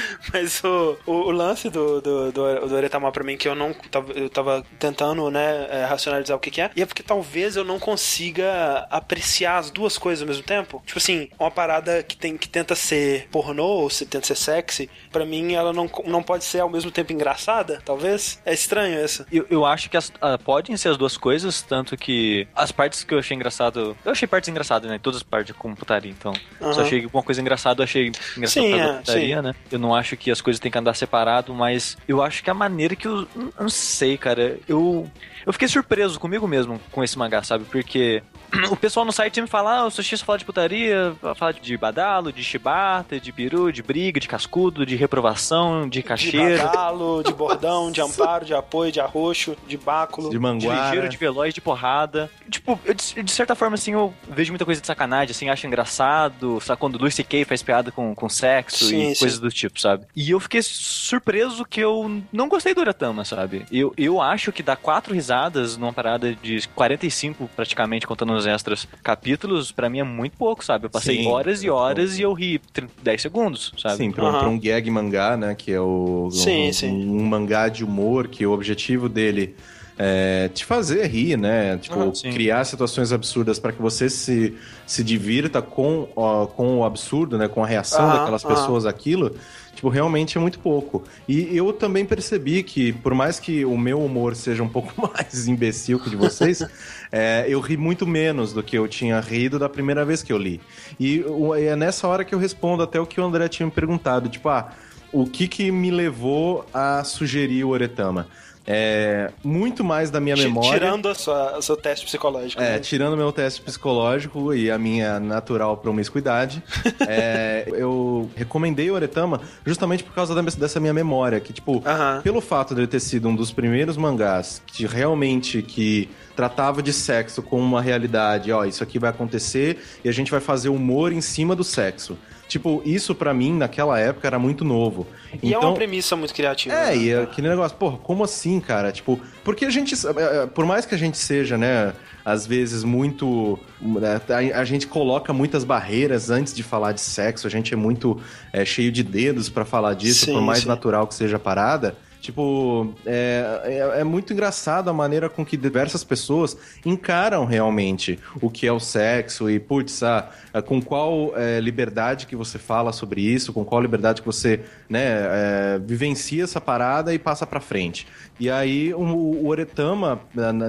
Mas o, o, o lance do, do, do, do Oretama pra mim, que eu não tava, eu tava tentando, né, é, racionalizar o que, que é, e é porque talvez eu não consiga apreciar as duas coisas ao mesmo tempo. Tipo assim, uma parada que, tem, que tenta ser pornô, ou se tenta ser sexy, pra mim ela não, não pode ser ao mesmo tempo engraçada, talvez. É estranho isso. Eu, eu acho que as- ah, podem ser as duas coisas, tanto que as partes que eu achei engraçado. Eu achei partes engraçadas, né? Todas as partes com putaria, então. Se eu achei alguma coisa engraçada, eu achei engraçado Sim, é, putaria, né? Eu não acho que as coisas têm que andar separado, mas eu acho que a maneira que eu Não sei, cara. Eu. Eu fiquei surpreso comigo mesmo com esse mangá, sabe? Porque o pessoal no site me fala, ah, o Sushi só fala de putaria, fala de badalo, de chibata, de peru, de briga, de cascudo, de reprovação, de De cacheiro. badalo, de bordão, de amparo, de apoio, de arroxo, de báculo. de de manguara. ligeiro, de veloz, de porrada. Tipo, eu, de, de certa forma, assim, eu vejo muita coisa de sacanagem, assim, acho engraçado, sabe? Quando o Luis C.K. faz piada com, com sexo Sim, e sim. coisas do tipo, sabe? E eu fiquei surpreso que eu não gostei do Uratama, sabe? Eu, eu acho que dar quatro risadas numa parada de 45, praticamente, contando os extras capítulos, pra mim é muito pouco, sabe? Eu passei Sim, horas e tô- horas e eu ri 30, 10 segundos, sabe? Sim, pra, um- Aham. pra um gag mangá, né? Que é o Sim, um, sim. um mangá de humor, que o objetivo dele é, te fazer rir, né? Tipo, Uhum, criar situações absurdas para que você se, se divirta com, ó, com o absurdo, né? Com a reação Aham, daquelas pessoas àquilo. Tipo, realmente é muito pouco. E eu também percebi que, por mais que o meu humor seja um pouco mais imbecil que o de vocês, é, eu ri muito menos do que eu tinha rido da primeira vez que eu li. E é nessa hora que eu respondo até o que o André tinha me perguntado. Tipo, ah, o que que me levou a sugerir o Oretama? É, muito mais da minha memória... Tirando a sua, o seu teste psicológico. É, né? tirando meu teste psicológico e a minha natural promiscuidade, é, eu recomendei o Oretama justamente por causa da- dessa minha memória, que, tipo, Aham. pelo fato de ele ter sido um dos primeiros mangás que realmente que tratava de sexo como uma realidade, ó, isso aqui vai acontecer e a gente vai fazer humor em cima do sexo. Tipo, isso pra mim naquela época era muito novo. E é então, uma premissa muito criativa. é, né? e é aquele negócio, porra, como assim, cara? Tipo, porque a gente, é, é, por mais que a gente seja, né, às vezes muito. né, A, gente coloca muitas barreiras antes de falar de sexo, a gente é muito é, cheio de dedos pra falar disso, Sim, por mais sim. natural que seja a parada. Tipo, é, é, é muito engraçado a maneira com que diversas pessoas encaram realmente o que é o sexo e, putz, ah, com qual é, liberdade que você fala sobre isso, com qual liberdade que você né, é, vivencia essa parada e passa pra frente. E aí o, o Oretama,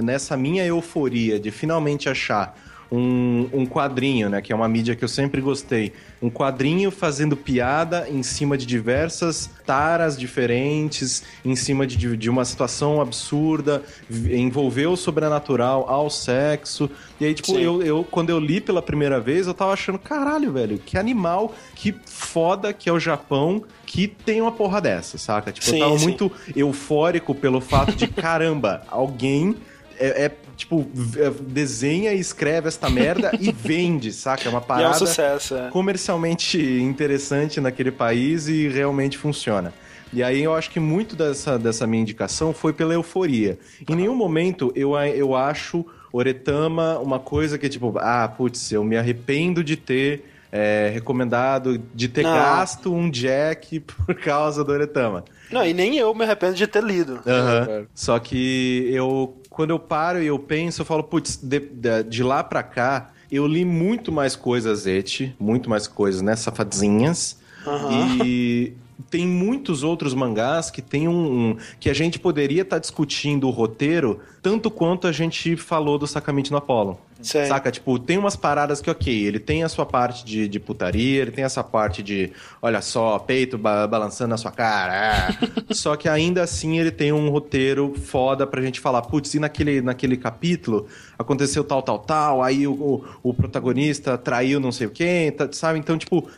nessa minha euforia de finalmente achar um, um quadrinho, né? Que é uma mídia que eu sempre gostei. Um quadrinho fazendo piada em cima de diversas taras diferentes, em cima de, de uma situação absurda, envolveu o sobrenatural ao sexo. E aí, tipo, Sim. eu, eu, quando eu li pela primeira vez, eu tava achando, caralho, velho, que animal, que foda que é o Japão que tem uma porra dessa, saca? Tipo, Sim, eu tava sim. muito eufórico pelo fato de, caramba, alguém é, é, tipo, é, desenha e escreve esta merda e vende, saca? É uma E é um parada sucesso, é. comercialmente interessante naquele país e realmente funciona. E aí eu acho que muito dessa, dessa minha indicação foi pela euforia. Em nenhum momento eu, eu acho Oretama uma coisa que tipo, ah, putz, eu me arrependo de ter é, recomendado, de ter Não. gasto um jack por causa do Oretama. Não, e nem eu me arrependo de ter lido. Aham. Só que eu, quando eu paro e eu penso, eu falo, putz, de, de, de lá pra cá, eu li muito mais coisas et, muito mais coisas, né, safadinhas. Aham. E tem muitos outros mangás que tem um, um- que a gente poderia estar discutindo o roteiro tanto quanto a gente falou do Sacamente no Apollo. Sei. Saca? Tipo, tem umas paradas que, ok, ele tem a sua parte de, de putaria, ele tem essa parte de, olha só, peito ba- balançando na sua cara. ah. só que ainda assim ele tem um roteiro foda pra gente falar, putz, e naquele, naquele capítulo aconteceu tal, tal, tal, aí o, o, o protagonista traiu não sei o quem, tá- sabe? Então, tipo,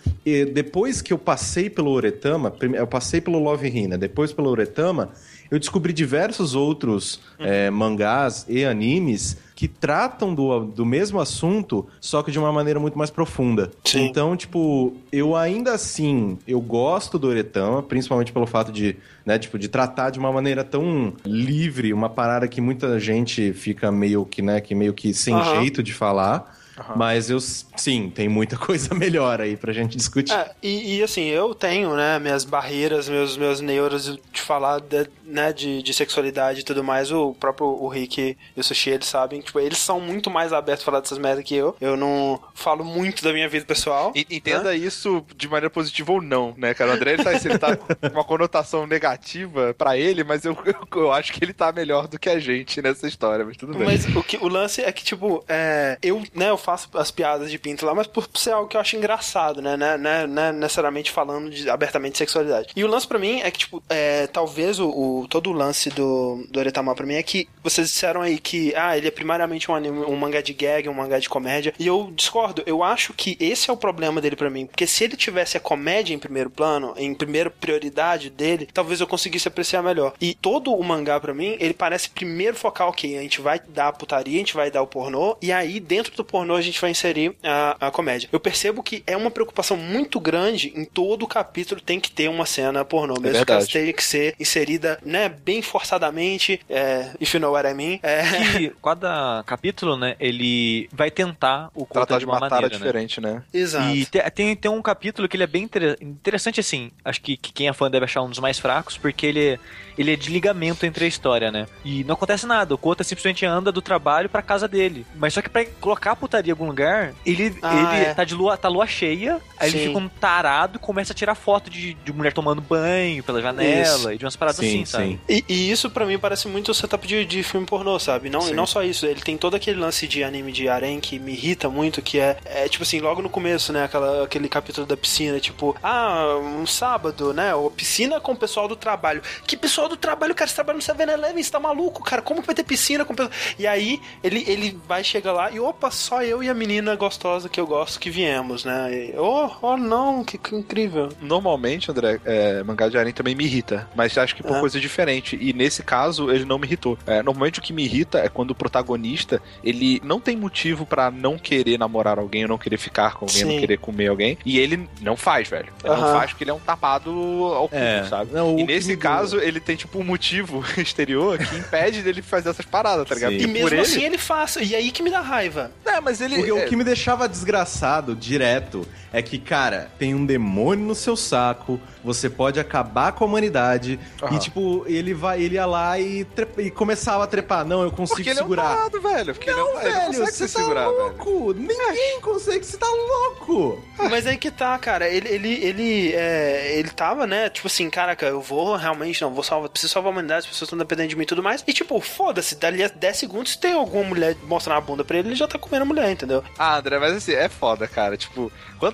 depois que eu passei pelo Oretama, prime- eu passei pelo Love Hina, depois pelo Oretama, eu descobri diversos outros é, mangás e animes que tratam do, do mesmo assunto, só que de uma maneira muito mais profunda. Sim. Então, tipo, eu ainda assim, eu gosto do Oretama, principalmente pelo fato de, né, tipo, de tratar de uma maneira tão livre, uma parada que muita gente fica meio que, né, que meio que sem Aham. jeito de falar. Mas eu, sim, tem muita coisa melhor aí pra gente discutir. É, e, e, assim, eu tenho, né, minhas barreiras, meus, meus neuros de falar de, né, de, de sexualidade e tudo mais. O próprio o Rick e o Sushi, eles sabem, tipo, eles são muito mais abertos a falar dessas merdas que eu. Eu não falo muito da minha vida pessoal. E- Entenda isso de maneira positiva ou não, né, cara? O André ele tá, ele tá com uma conotação negativa pra ele, mas eu, eu, eu acho que ele tá melhor do que a gente nessa história, mas tudo bem. Mas o, que, o lance é que, tipo, é, eu, né, eu faço as piadas de pinto lá, mas por ser algo que eu acho engraçado, né? Né, né, né necessariamente falando de, abertamente de sexualidade. E o lance pra mim é que, tipo, é, talvez o, o- todo o lance do, do Oretama pra mim é que vocês disseram aí que, ah, ele é primariamente um, anime, um mangá de gag, um mangá de comédia. E eu discordo. Eu acho que esse é o problema dele pra mim. Porque se ele tivesse a comédia em primeiro plano, em primeira prioridade dele, talvez eu conseguisse apreciar melhor. E todo o mangá pra mim, ele parece primeiro focar, ok, a gente vai dar a putaria, a gente vai dar o pornô, e aí dentro do pornô a gente vai inserir a, a comédia. Eu percebo que é uma preocupação muito grande em todo o capítulo tem que ter uma cena pornô, mesmo que ela verdade. tenha que ser inserida, né, bem forçadamente, é, if you know what I mean. É, Que cada capítulo, né, ele vai tentar o Tratar contar de de uma matar é maneira, né? diferente, né? exato. E te- tem, tem um capítulo que ele é bem inter- interessante, assim. Acho que, que quem é fã deve achar um dos mais fracos, porque ele, ele é de ligamento entre a história, né? E não acontece nada. O Kota simplesmente anda do trabalho pra casa dele. Mas só que pra colocar a putaria em algum lugar, ele, Ah, ele é. tá de lua, tá lua cheia, aí Sim. ele fica um tarado e começa a tirar foto de, de mulher tomando banho pela janela Isso. e de umas paradas Sim, assim, sabe? sim. E, e isso pra mim parece muito o setup de, de filme pornô, sabe? Não, e não só isso, ele tem todo aquele lance de anime de harem que me irrita muito, que é, é tipo assim, logo no começo, né, aquela, aquele capítulo da piscina, tipo, ah, um sábado, né, ou piscina com o pessoal do trabalho. Que pessoal do trabalho, cara, você trabalha no 7-Eleven, você tá maluco, cara, como que vai ter piscina com pessoal... E aí, ele, ele vai chegar lá e, opa, só eu e a menina gostosa que eu gosto que viemos, né? E, oh, oh não, que, que incrível. Normalmente, André, é, mangá de anime também me irrita, mas acho que por É. coisa diferente. E nesse caso, ele não me irritou. É, normalmente o que me irrita é quando o protagonista, ele não tem motivo pra não querer namorar alguém, ou não querer ficar com alguém, Sim. não querer comer alguém, e ele não faz, velho. Ele não Aham. faz porque ele é um tapado ao público, É. sabe? Não, e nesse caso, ele tem, tipo, um motivo exterior que impede dele fazer essas paradas, tá ligado? Sim. E Porque mesmo ele... assim ele faz, e aí que me dá raiva. É, mas ele... Porque é, o que me deixava desgraçado direto é que, cara, tem um demônio no seu saco, você pode acabar com a humanidade Aham. e, tipo, ele vai, ele ia lá e, trepa- e começava a trepar. Não, eu consigo Porque ele é um segurar. tarado, velho. Porque ele, é um, ele não Velho, consegue você se tá segurar, velho. louco! Ninguém consegue, você tá louco! Mas aí que tá, cara. Ele, ele, ele, é, ele tava, né? Tipo assim, caraca, eu vou realmente, não, vou salvar, preciso salvar a humanidade, as pessoas estão dependendo de mim e tudo mais. E tipo, foda-se, dali a 10 segundos, se tem alguma mulher mostrando a bunda pra ele, ele já tá comendo a mulher, entendeu? Ah, André, mas assim, é foda, cara. Tipo,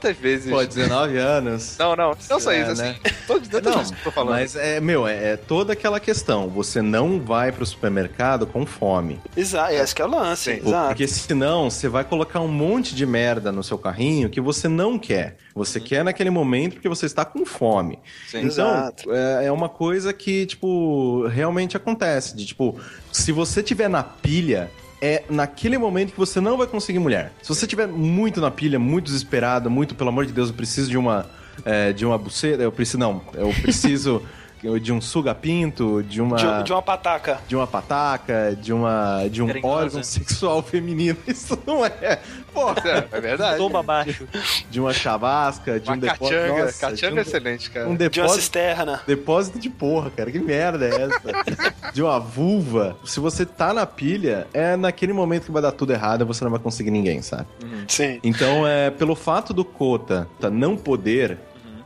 quantas vezes. Pô, 19 anos. Não, não, não só É, isso, né? assim. Tô dizendo Não, isso que eu tô falando. mas é, meu, é, é toda aquela questão. Você não vai pro supermercado com fome. Exato, esse que é o lance, Sim. exato. Porque senão você vai colocar um monte de merda no seu carrinho que você não quer. Você quer naquele momento porque você está com fome. Sim. Então, Exato. é, é uma coisa que, tipo, realmente acontece. De, tipo, se você tiver na pilha, é naquele momento que você não vai conseguir mulher. Se você tiver muito na pilha, muito desesperado, muito, pelo amor de Deus, eu preciso de uma, é, de uma buceta, eu preciso, não, eu preciso de um suga-pinto, de uma... De, de uma pataca. de uma pataca, de uma de um órgão sexual feminino. Isso não é. Porra, É, é verdade. Tomba abaixo. de uma chavasca, de Uma um depósito. cachanga. Nossa, Cachanga de é um, excelente, cara. um De uma depósito, cisterna. depósito de porra, cara. Que merda é essa? de uma vulva. Se você tá na pilha, é naquele momento que vai dar tudo errado, você não vai conseguir ninguém, sabe? Sim. Então, é pelo fato do Kota não poder,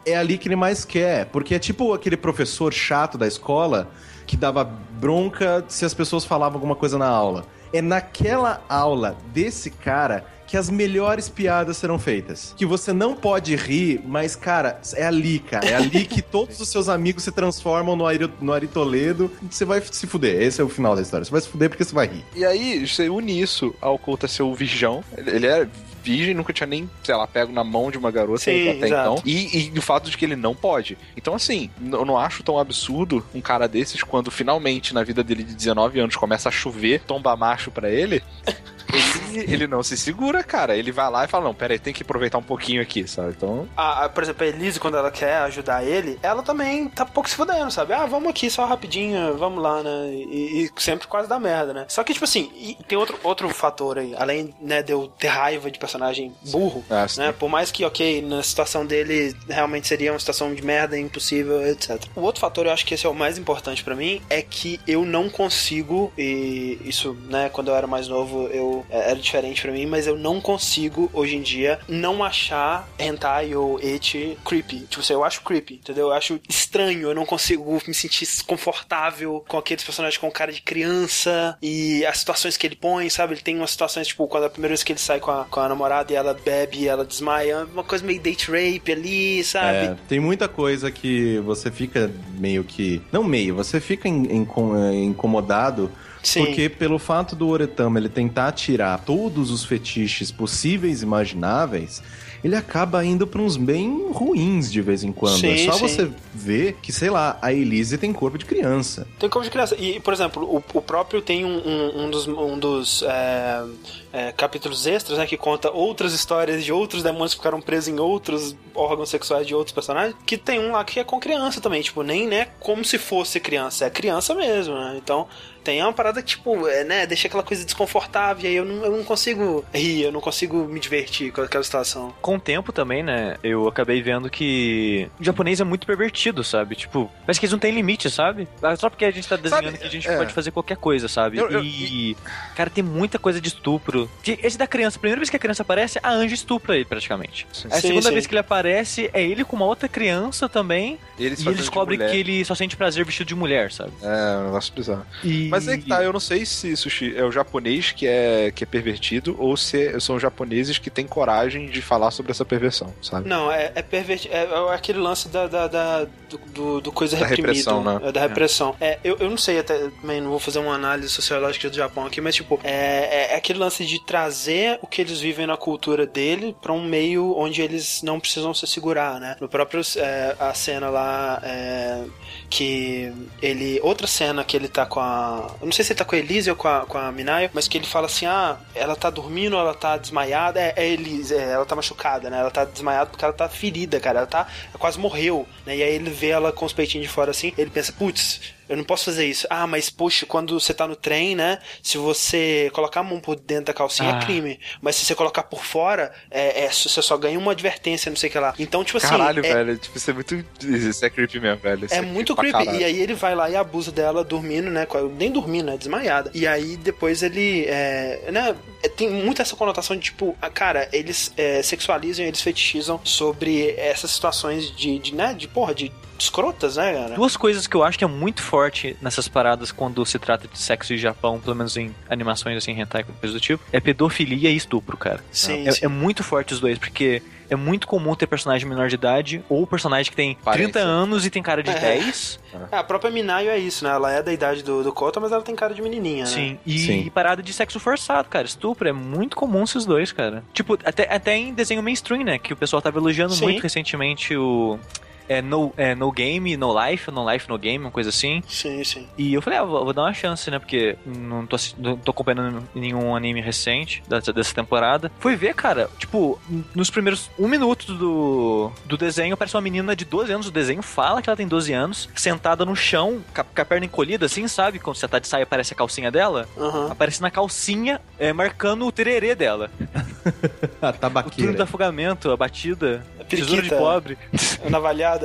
é ali que ele mais quer. Porque é tipo aquele professor chato da escola que dava bronca se as pessoas falavam alguma coisa na aula. É naquela aula desse cara que as melhores piadas serão feitas. Que você não pode rir, mas, cara, é ali, cara. É ali que todos os seus amigos se transformam no Ari, no Ari Toledo você vai se fuder. Esse é o final da história. Você vai se fuder porque você vai rir. E aí, você une isso ao Kouta ser o virgão. Ele é virgem, nunca tinha nem, sei lá, pego na mão de uma garota Sim, até exato. então. E, e o fato de que ele não pode. Então, assim, eu não acho tão absurdo um cara desses quando finalmente na vida dele de 19 anos começa a chover, tomba macho pra ele. Ele, ele não se segura, cara. Ele vai lá e fala: Não, pera aí, tem que aproveitar um pouquinho aqui, sabe? Então. A, a- por exemplo, a Elise, quando ela quer ajudar ele, ela também tá pouco se fudendo, sabe? Ah, vamos aqui só rapidinho, vamos lá, né? E, e sempre quase dá merda, né? Só que, tipo assim, e tem outro, outro fator aí, além né, de eu ter raiva de personagem burro, Ah, né? Por mais que, ok, na situação dele realmente seria uma situação de merda, impossível, etc. O outro fator, eu acho que esse é o mais importante pra mim, é que eu não consigo, e isso, né, quando eu era mais novo, eu é, era diferente pra mim, mas eu não consigo, hoje em dia, não achar hentai ou eti creepy. Tipo assim, eu acho creepy, entendeu? Eu acho estranho, eu não consigo me sentir confortável com aqueles personagens com cara de criança e as situações que ele põe, sabe? Ele tem umas situações, tipo, quando a primeira vez que ele sai com a, com a namorada e ela bebe e ela desmaia, uma coisa meio date rape ali, sabe? É, tem muita coisa que você fica meio que. Não meio, você fica eh, incomodado Sim. Porque pelo fato do Oretama ele tentar tirar todos os fetiches possíveis e imagináveis, ele acaba indo pra uns bem ruins de vez em quando. Sim, é só sim. você ver que, sei lá, a Elise tem corpo de criança. Tem como de criança. E, por exemplo, o, o próprio tem um, um, um dos, um dos é, é, capítulos extras, né? Que conta outras histórias de outros demônios que ficaram presos em outros órgãos sexuais de outros personagens. Que tem um lá que é com criança também. Tipo, nem né, como se fosse criança. É criança mesmo, né? Então. Tem uma parada que, tipo, é, né, deixa aquela coisa desconfortável e aí eu não, eu não consigo rir, eu não consigo me divertir com aquela situação. Com o tempo também, né, eu acabei vendo que o japonês é muito pervertido, sabe? Tipo, parece que eles não têm limite, sabe? Só porque a gente tá desenhando Sabe, que a gente é. pode fazer qualquer coisa, sabe? Eu- eu- e, cara, tem muita coisa de estupro. Que- Esse da criança, a primeira vez que a criança aparece, a Anja estupra ele praticamente. Sim. A segunda sim. vez que ele aparece, é ele com uma outra criança também. E eles e ele de descobre mulher. que ele só sente prazer vestido de mulher, sabe? É, um negócio bizarro. E... Mas aí que tá, eu não sei se Sushi é o japonês que é, que é pervertido ou se são os japoneses que têm coragem de falar sobre essa perversão, sabe? Não, é, é perverti é, é aquele lance da, da, da- do, do, coisa Da reprimida. repressão, né? É, da repressão. É, eu, eu não sei até, também não vou fazer uma análise sociológica do Japão aqui, mas tipo, é, é aquele lance de trazer o que eles vivem na cultura dele pra um meio onde eles não precisam se segurar, né? No próprio, é, a cena lá, é, que ele, outra cena que ele tá com a, eu não sei se ele tá com a Elise ou com a, com a Minayo, mas que ele fala assim, ah, ela tá dormindo, ela tá desmaiada, é, é Elise, é, ela tá machucada, né? Ela tá desmaiada porque ela tá ferida, cara, ela tá, ela quase morreu, né? E aí ele vê ela com os peitinhos de fora assim, ele pensa, putz, eu não posso fazer isso. Ah, mas poxa, quando você tá no trem, né? Se você colocar a mão por dentro da calcinha Ah. é crime. Mas se você colocar por fora, é, é- você só ganha uma advertência, não sei o que lá. Então, tipo assim. Caralho, é, velho. Tipo, isso é muito. Isso é creepy mesmo, velho. Isso é muito pra creepy. caralho. E aí ele vai lá e abusa dela dormindo, né? Nem dormindo, né? Desmaiada. E aí depois ele. É, né? é, Tem muito essa conotação de tipo, ah, cara, eles é, sexualizam, eles fetichizam sobre essas situações de, de, né? De porra, de escrotas, né, cara? Duas coisas que eu acho que é muito forte nessas paradas quando se trata de sexo e Japão, pelo menos em animações assim, hentai, coisa do tipo, é pedofilia e estupro, cara. Sim, É, sim. é muito forte os dois, porque é muito comum ter personagem menor de idade ou personagem que tem Aparência. 30 anos e tem cara de É. 10. É, a própria Minayo é isso, né? Ela é da idade do, do Kota, mas ela tem cara de menininha, né? Sim. E, Sim. e parada de sexo forçado, cara. Estupro é muito comum esses dois, cara. Tipo, até, até em desenho mainstream, né? Que o pessoal tava elogiando Sim. muito recentemente o. É no, é no Game, No Life, No Life, No Game, uma coisa assim. Sim, sim. E eu falei, ah, vou, vou dar uma chance, né? Porque não tô, não tô acompanhando nenhum anime recente dessa, dessa temporada. Fui ver, cara, tipo, nos primeiros um minuto do, do desenho, aparece uma menina de 12 anos. O desenho fala que ela tem 12 anos, sentada no chão, com a, com a perna encolhida, assim, sabe? Quando você tá de saia, aparece a calcinha dela. Aham. Aparece na calcinha, é, marcando o tererê dela. A O turno tabaqueira. do afogamento, a batida, A tesoura de pobre. A navalhada.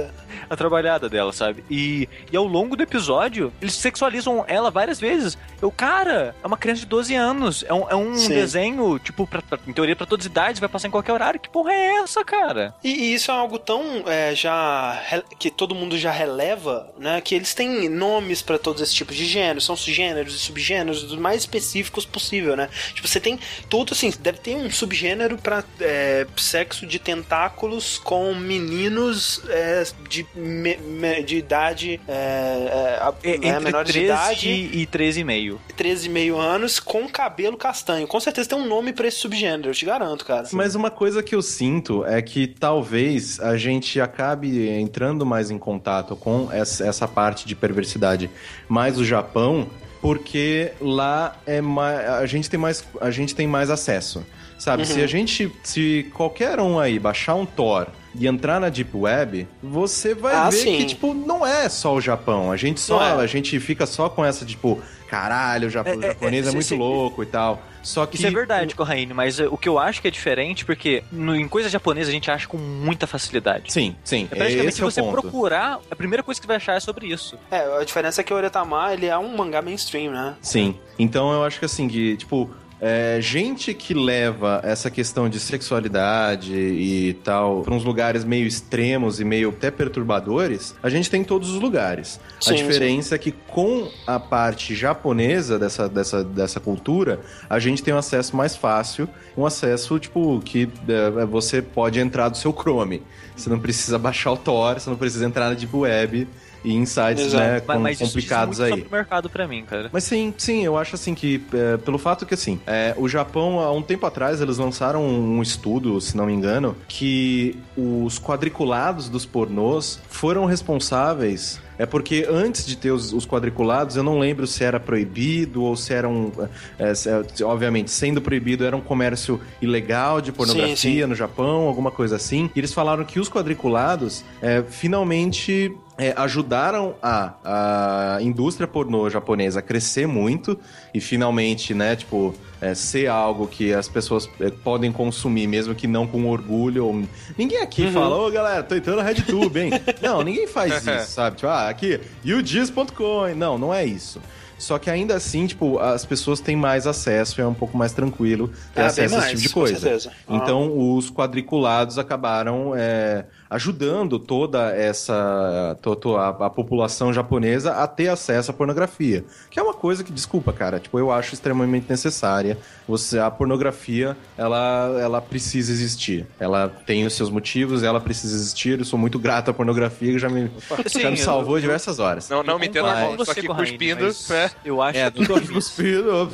A trabalhada dela, sabe? E, e ao longo do episódio, eles sexualizam ela várias vezes. Eu, cara, é uma criança de 12 anos. É um, é um Sim. desenho, tipo, pra, pra- em teoria pra todas as idades, vai passar em qualquer horário. Que porra é essa, cara? E, e isso é algo tão é, já que todo mundo já releva, né? Que eles têm nomes pra todos esses tipos de gêneros, são gêneros e subgêneros dos mais específicos possível, né? Tipo, você tem todo assim, deve ter um subgênero pra é, sexo de tentáculos com meninos é, de, me- me- de idade é, é, a- É, né, menores de 13 idade, e 13,5. 13,5 anos, com cabelo castanho. Com certeza tem um nome pra esse subgênero, eu te garanto, cara. Mas uma coisa que eu sinto é que talvez a gente acabe entrando mais em contato com essa, essa parte de perversidade mais do Japão, porque lá é mais, a gente tem mais a gente tem mais acesso. Sabe, se a gente se qualquer um aí baixar um Tor e entrar na Deep Web, você vai Ah, ver sim. que tipo não é só o Japão. A gente só é. a gente fica só com essa tipo, caralho, o Jap- É, o é, japonês é, é, muito sim, sim. louco e tal. Só que Isso é verdade, Corraine, mas eh, o que eu acho que é diferente, porque no- em coisas japonesas a gente acha com muita facilidade. Sim, sim. É praticamente esse se é o você ponto. procurar, a primeira coisa que você vai achar é sobre isso. É, a diferença é que o Oretama, ele é um mangá mainstream, né? Sim. Então eu acho que assim, que, tipo, é, gente que leva essa questão de sexualidade e tal pra uns lugares meio extremos e meio até perturbadores, a gente tem em todos os lugares. Sim, a diferença é que com a parte japonesa dessa, dessa, dessa cultura, a gente tem um acesso mais fácil, um acesso, tipo, que é, você pode entrar do seu Chrome. Você não precisa baixar o Tor, você não precisa entrar na Deep Web e insights, Exato. né, Mas, com- mas isso diz complicados muito aí. sobre o mercado pra mim, cara. Mas sim, sim, eu acho assim que, é, pelo fato que assim, é, o Japão, há um tempo atrás, eles lançaram um estudo, se não me engano, que os quadriculados dos pornôs foram responsáveis. É porque antes de ter os, os quadriculados, eu não lembro se era proibido ou se era um. é, se- é, obviamente, sendo proibido, era um comércio ilegal de pornografia Sim, sim. no Japão, alguma coisa assim. E eles falaram que os quadriculados é, finalmente é, ajudaram a, a indústria pornô japonesa a crescer muito e finalmente, né, tipo, é, ser algo que as pessoas é, podem consumir, mesmo que não com orgulho. ou- Ninguém aqui fala, ô galera, tô entrando na RedTube, hein? não, ninguém faz isso, sabe? Tipo, ah, aqui, youdis.com. Não, não é isso. Só que ainda assim, tipo, as pessoas têm mais acesso, é um pouco mais tranquilo ter Ah, acesso a esse mais, tipo de com coisa. certeza. Ah. Então, os quadriculados acabaram é, ajudando toda essa to- to- a, a população japonesa a ter acesso à pornografia, que é uma coisa que, desculpa, cara, tipo, eu acho extremamente necessária. Você a pornografia, ela ela precisa existir. Ela tem os seus motivos, ela precisa existir. Eu sou muito grato à pornografia, que já me, Sim, já me eu- salvou diversas horas. Não, não me entendo aqui Corraine, cuspindo, mas né? Eu acho É, que cuspindo.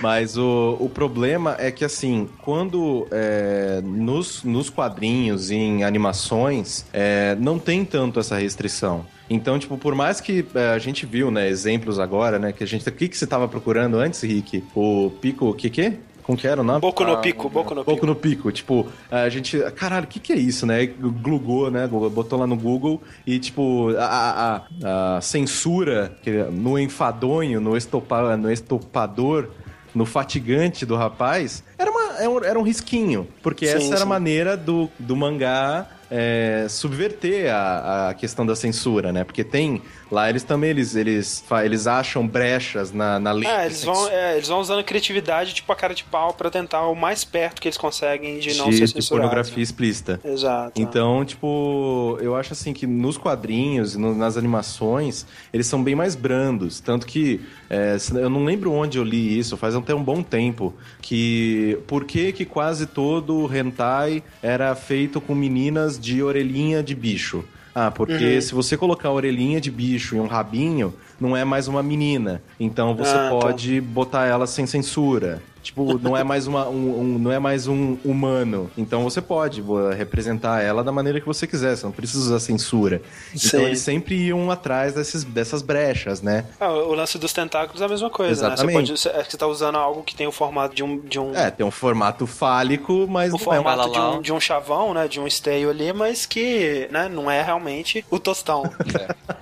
Mas o, o problema é que, assim, quando é, nos, nos quadrinhos em animações, é, não tem tanto essa restrição. Então, tipo, por mais que é, a gente viu, né, exemplos agora, né, que a gente... O que, que você tava procurando antes, Rick? O Pico, o que que? Como que era o nome? Boku no Ah, pico, Boku no Pouco pico. no pico, tipo, a gente. Caralho, o que, que é isso, né? Glugou, né? Botou lá no Google e, tipo, a, a- a censura que- no enfadonho, no, estopa, no estopador, no fatigante do rapaz, era, uma, era, um, era um risquinho. Porque Sim, essa era a sim. maneira do, do mangá. É, subverter a, a questão da censura, né? Porque tem lá eles também eles eles, eles acham brechas na, na lei. É, de eles vão, é, eles vão usando criatividade, tipo a cara de pau, pra tentar o mais perto que eles conseguem de não de, ser de censurado. pornografia explícita. Exato. Então, tipo, eu acho assim que nos quadrinhos, no- nas animações, eles são bem mais brandos. Tanto que é, eu não lembro onde eu li isso, faz até um bom tempo. Que por que, que quase todo hentai era feito com meninas de orelhinha de bicho? Ah, porque Uhum. se você colocar a orelhinha de bicho e um rabinho, não é mais uma menina. Então você Ah, tá. pode botar ela sem censura. Tipo, não é mais uma, um, um- não é mais um humano. Então você pode representar ela da maneira que você quiser. Você não precisa usar censura. Sim. Então eles sempre iam atrás desses, dessas brechas, né? Ah, o lance dos tentáculos é a mesma coisa, Exatamente. né? Você, pode, você, é que você tá usando algo que tem o formato de um. De um É, tem um formato fálico, mas o não é uma... formato de um, de um chavão, né? De um esteio ali, mas que né, não é realmente o tostão.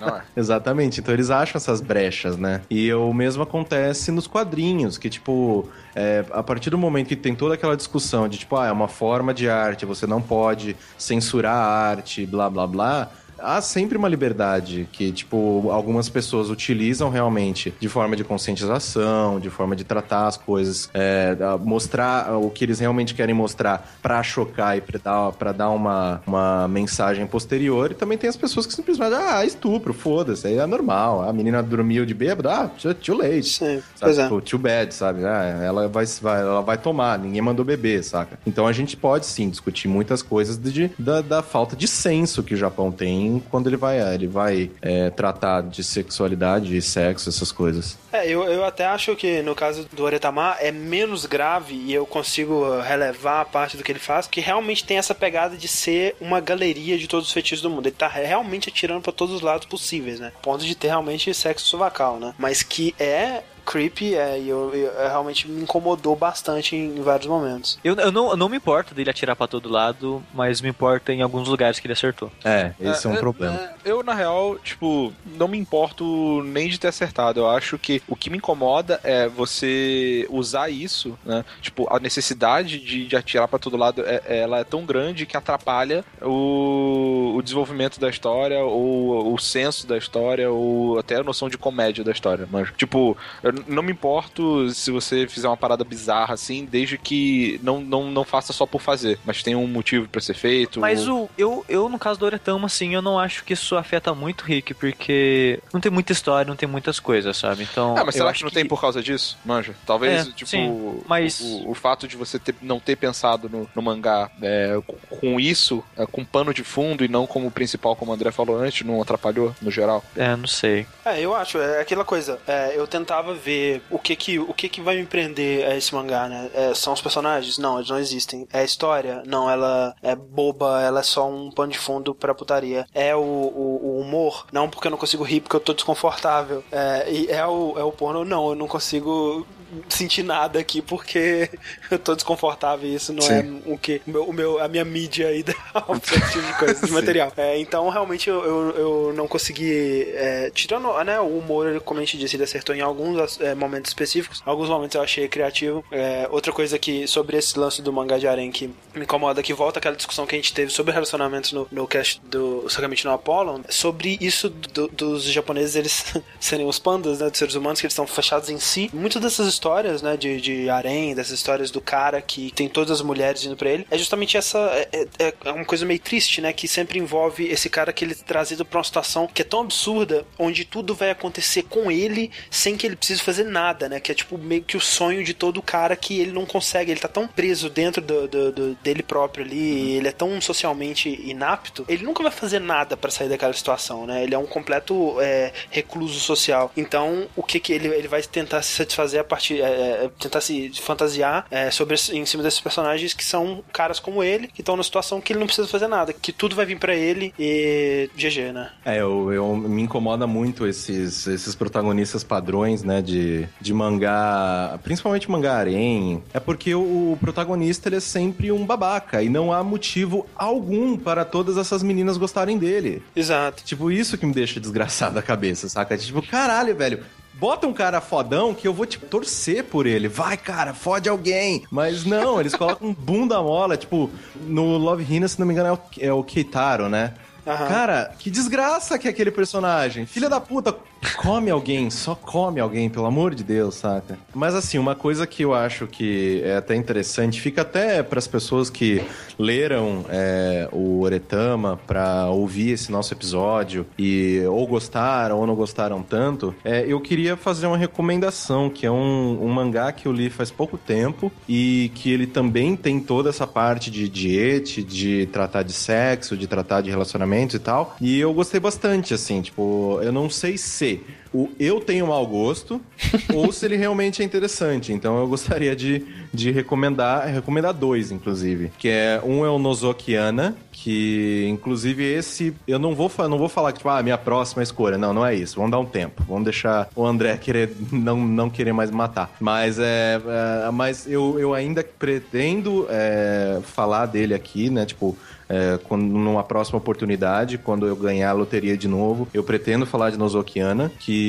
Não é. Exatamente, então eles acham essas brechas, né? E o mesmo acontece nos quadrinhos, que tipo, é, a partir do momento que tem toda aquela discussão de tipo, ah, é uma forma de arte, você não pode censurar a arte, blá blá blá. Há sempre uma liberdade que, tipo, algumas pessoas utilizam realmente de forma de conscientização, de forma de tratar as coisas, é, mostrar o que eles realmente querem mostrar pra chocar e pra dar, pra dar uma, uma mensagem posterior. E também tem as pessoas que simplesmente, ah, estupro, foda-se, aí é normal. A menina dormiu de bêbado, ah, too, too late. Sim, Sabe, pois é. tipo, too bad, sabe? Ah, ela, vai, vai, ela vai tomar, ninguém mandou beber, saca? Então a gente pode sim discutir muitas coisas de, da, da falta de senso que o Japão tem quando ele vai, ele vai é, tratar de sexualidade e sexo, essas coisas. É, eu, eu até acho que no caso do Oretama é menos grave e eu consigo uh, relevar a parte do que ele faz, que realmente tem essa pegada de ser uma galeria de todos os fetiches do mundo. Ele tá realmente atirando pra todos os lados possíveis, né? Ponto de ter realmente sexo sovacal, né? Mas que é creepy, é, e eu, eu- eu realmente me incomodou bastante em, em vários momentos. Eu, eu, não, eu não me importo dele atirar pra todo lado, mas me importa em alguns lugares que ele acertou. É, esse é, um É, problema. é, eu, na real, tipo, não me importo nem de ter acertado. Eu acho que o que me incomoda é você usar isso, né? Tipo, a necessidade de, de atirar pra todo lado, é, ela é tão grande que atrapalha o, o desenvolvimento da história, ou o senso da história, ou até a noção de comédia da história. Mas, tipo, eu não me importo se você fizer uma parada bizarra assim, desde que não, não, não faça só por fazer, mas tem um motivo para ser feito. Mas o, eu, eu, no caso do Oretama, assim, eu não acho que isso afeta muito o Rick, porque não tem muita história, não tem muitas coisas, sabe? Então. Ah, mas eu será acho que não tem por causa disso? Manja. Talvez, É, tipo, sim, mas- o, o fato de você ter- não ter pensado no, no mangá é, com- com isso, é, com pano de fundo e não como principal, como o André falou antes, não atrapalhou no geral. É, não sei. É, eu acho, é aquela coisa. é, eu tentava ver o que que, o que que vai me prender a esse mangá, né? É, são os personagens? Não, eles não existem. É a história? Não, ela é boba, ela é só um pano de fundo pra putaria. É o, o- o humor? Não, porque eu não consigo rir, porque eu tô desconfortável. É, e é o, é o porno? Não, eu não consigo sentir nada aqui porque eu tô desconfortável e isso não é o que o meu, o meu- a minha mídia pra esse tipo de coisa, de Sim. material. É, então realmente eu, eu, eu não consegui é, tirando né, o humor, como a gente disse, ele acertou em alguns é, momentos específicos. Alguns momentos eu achei criativo. É, outra coisa que sobre esse lance do mangá de Aren que me incomoda que volta aquela discussão que a gente teve sobre relacionamentos no, no cast do Sagamente no Apollo, sobre isso do- dos japoneses eles serem os pandas, né, dos seres humanos que eles estão fechados em si. Muitas dessas histórias, né, de, de harém, dessas histórias do cara que tem todas as mulheres indo pra ele, é justamente essa é, é- é uma coisa meio triste, né, que sempre envolve esse cara que ele é trazido pra uma situação que é tão absurda, onde tudo vai acontecer com ele sem que ele precise fazer nada, né, que é tipo meio que o sonho de todo cara que ele não consegue, ele tá tão preso dentro do, do- do- dele próprio ali, ele é tão socialmente inapto, ele nunca vai fazer nada pra sair daquela situação, né, ele é um completo é, recluso social. Então, o que que ele, ele vai tentar se satisfazer a partir, é, é, tentar se fantasiar é, sobre em cima desses personagens que são caras como ele, que estão numa situação que ele não precisa fazer nada, que tudo vai vir pra ele e GG, né? É, eu, eu- me incomoda muito esses, esses protagonistas padrões, né, de, de mangá, principalmente mangá harém. É porque o, o protagonista ele é sempre um babaca e não há motivo algum para todas essas meninas gostarem dele. Exato. Tipo, isso que me deixa desgraçado da cabeça, saca? Tipo, caralho, velho. Bota um cara fodão que eu vou, tipo, torcer por ele. Vai, cara, fode alguém. Mas não, eles colocam um bunda mola. Tipo, no Love Hina, se não me engano, é o, é o Keitaro, né? Aham. Cara, que desgraça que é aquele personagem. Filha da puta, come alguém, só come alguém, pelo amor de Deus, saca? Mas assim, uma coisa que eu acho que é até interessante, fica até para as pessoas que leram é, o Oretama pra ouvir esse nosso episódio e ou gostaram ou não gostaram tanto, é, eu queria fazer uma recomendação, que é um, um mangá que eu li faz pouco tempo e que ele também tem toda essa parte de diete, de tratar de sexo, de tratar de relacionamentos e tal. E eu gostei bastante, assim, tipo, eu não sei se ter o eu tenho mau gosto ou se ele realmente é interessante. Então eu gostaria de, de recomendar, recomendar dois, inclusive. Que é um é o Nozokiana, que inclusive esse eu não vou, não vou falar que tipo, ah, minha próxima escolha. Não, não é isso. Vamos dar um tempo. Vamos deixar o André querer não, não querer mais matar. Mas é, é, mas eu, eu ainda pretendo é, falar dele aqui, né? Tipo, é, quando, numa próxima oportunidade, quando eu ganhar a loteria de novo, eu pretendo falar de Nozokiana, que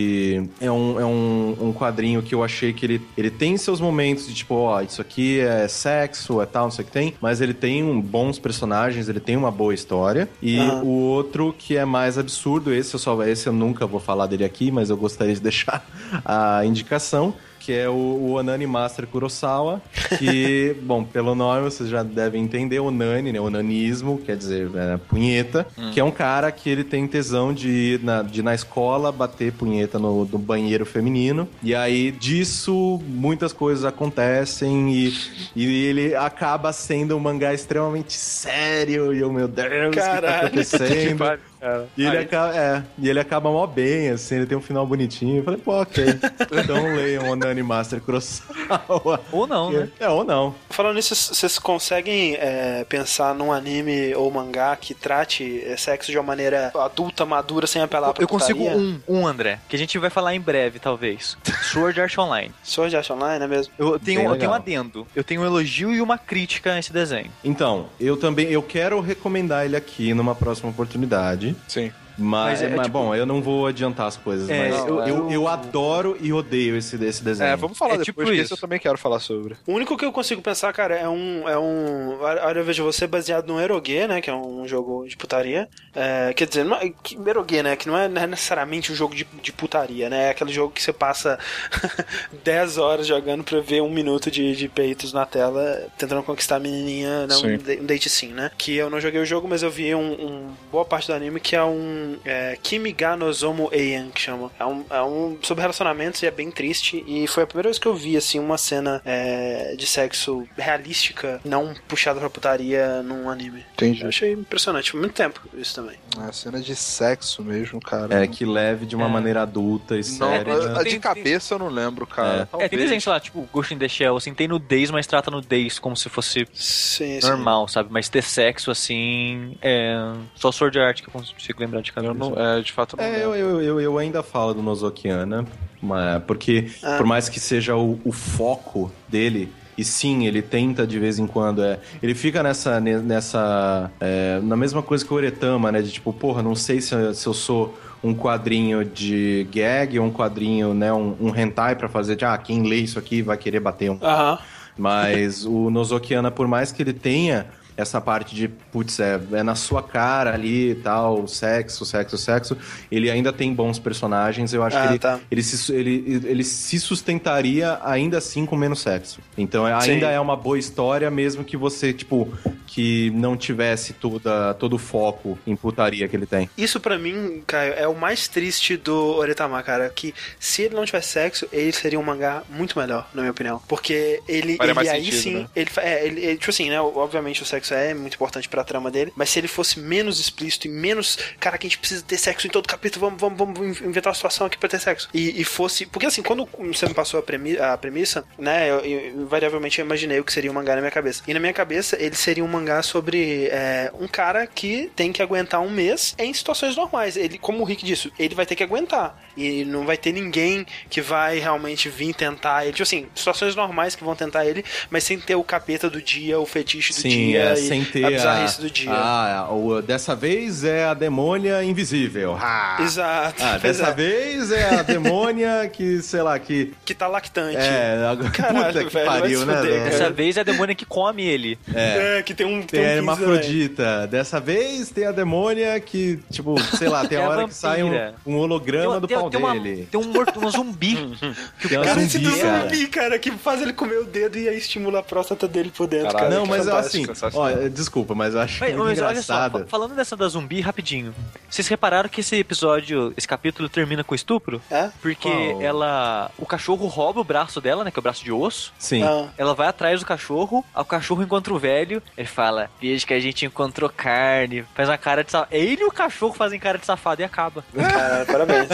é um, é um, um quadrinho que eu achei que ele, ele tem seus momentos de tipo, ó, isso aqui é sexo, é tal, não sei o que tem, mas ele tem um, bons personagens, ele tem uma boa história. E Aham. o outro que é mais absurdo, esse eu só esse eu nunca vou falar dele aqui, mas eu gostaria de deixar a indicação. Que é o, o Onani Master Kurosawa, que, bom, pelo nome vocês já devem entender, Onani, né? Onanismo, quer dizer, é, punheta, que é um cara que ele tem tesão de ir na, de ir na escola bater punheta no, no banheiro feminino. E aí, disso, muitas coisas acontecem e, e ele acaba sendo um mangá extremamente sério. E eu, meu Deus, o que tá Caralho. acontecendo? E ele, acaba, é, e ele acaba mó bem, assim, ele tem um final bonitinho. Eu falei, pô, ok. Então leiam Onani Master Kurosawa. Ou não, né? É, ou não. Falando nisso, vocês conseguem é, pensar num anime ou mangá que trate é, sexo de uma maneira adulta, madura, sem apelar pra Eu consigo putaria? um, um, André, que a gente vai falar em breve, talvez. Sword Art Online. Sword Art Online, é mesmo? Eu tenho, eu tenho um adendo. Eu tenho um elogio e uma crítica a esse desenho. Então, eu também, eu quero recomendar ele aqui numa próxima oportunidade. Sim. Mas, Mas é, mas, tipo- bom, eu não vou adiantar as coisas, É, mas eu- eu, eu, adoro e odeio esse, esse desenho. É, vamos falar É depois, tipo isso. esse eu também quero falar sobre. O único que eu consigo pensar, cara, é um. É um. Olha, eu vejo você baseado no Eroge, né? Que é um jogo de putaria. É, quer dizer, não é, que, Eroge, né? Que não é, não é necessariamente um jogo de, de putaria, né? É aquele jogo que você passa 10 horas jogando pra ver um minuto de, de peitos na tela, tentando conquistar a menininha, né? Um, um date sim, né? Que eu não joguei o jogo, mas eu vi um, um boa parte do anime que é um é, Kimi ga Nozomu Eian, que chama. É um, é um sobre relacionamentos e é bem triste. E foi a primeira vez que eu vi, assim, uma cena é, de sexo realística, não puxada pra putaria num anime. Entendi. Eu achei impressionante. Foi muito tempo isso também. É cena de sexo mesmo, cara. É, que leve de uma É. maneira adulta e Não, séria. a- né? de cabeça eu não lembro, cara. É. É, tem sei lá, tipo Ghost in the Shell, assim, tem nudez, mas trata nudez como se fosse Sim, sim. normal, sabe? Mas ter sexo, assim, é só Sword Art que eu consigo lembrar de cabeça. Eu não, é, de fato eu não É, eu, eu, eu, eu ainda falo do Nozokiana, mas- porque Ah. por mais que seja o, o foco dele, e sim, ele tenta de vez em quando, é, ele fica nessa, ne- nessa é, na mesma coisa que o Oretama, né, de tipo, porra, não sei se, eu- se eu sou um quadrinho de gag ou um quadrinho, né, um, um hentai pra fazer de, ah, quem lê isso aqui vai querer bater um Aham. mas o Nozokiana, por mais que ele tenha essa parte de, putz, é, é na sua cara ali e tal, sexo, sexo, sexo, ele ainda tem bons personagens. Eu acho Ah, que ele, tá. ele, se, ele, ele se sustentaria ainda assim com menos sexo. Então é- ainda Sim. é uma boa história, mesmo que você, tipo, que não tivesse toda, todo o foco em putaria que ele tem. Isso pra mim, Caio, é o mais triste do Oretama, cara. Que se ele não tivesse sexo, ele seria um mangá muito melhor, na minha opinião. Porque ele, Faria ele aí sentido, sim. né? Ele, é, ele, ele, tipo assim, né? Obviamente o sexo é muito importante pra trama dele. Mas se ele fosse menos explícito e menos. Cara, que a gente precisa ter sexo em todo capítulo, vamos, vamos, vamos inventar uma situação aqui pra ter sexo. E, e fosse. Porque assim, quando você me passou a, premi a premissa, né? Eu, eu, invariavelmente eu imaginei o que seria um mangá na minha cabeça. E na minha cabeça, ele seria um mangá sobre é, um cara que tem que aguentar um mês em situações normais. Ele, como o Rick disse, ele vai ter que aguentar. E não vai ter ninguém que vai realmente vir tentar ele. Tipo assim, situações normais que vão tentar ele, mas sem ter o capeta do dia, o fetiche do Sim, dia é, e sem ter a bizarrice do dia. Ah, o, dessa vez é a demônia invisível. Ah, Exato. Ah, dessa é. vez é a demônia que, sei lá, que. Que tá lactante. É, a- Caralho, puta que velho, vai pariu, né? Dessa vez é a demônia que come ele. É, que tem um. Tem Tem a um pinto hermafrodita. Dessa vez tem a demônia que, tipo, sei lá, tem É a a hora que sai um, um holograma do tem, pau tem uma- dele. tem um, morto, um zumbi. que o Tem uma Cara, esse do zumbi, cara. zumbi, cara, que faz ele comer o dedo e aí estimula a próstata dele por dentro, Caralho, cara. Não, mas assim, ó, desculpa, mas eu acho Mas, muito mas olha só, falando dessa da zumbi, rapidinho. Vocês repararam que esse episódio, esse capítulo termina com estupro? É? Porque Qual? ela. O cachorro rouba o braço dela, né? Que é o braço de osso. Sim. Ah. Ela vai atrás do cachorro, o cachorro encontra o velho, ele fala, veja que a gente encontrou carne, faz uma cara de safado. Ele e o cachorro fazem cara de safado e acaba. Cara, parabéns.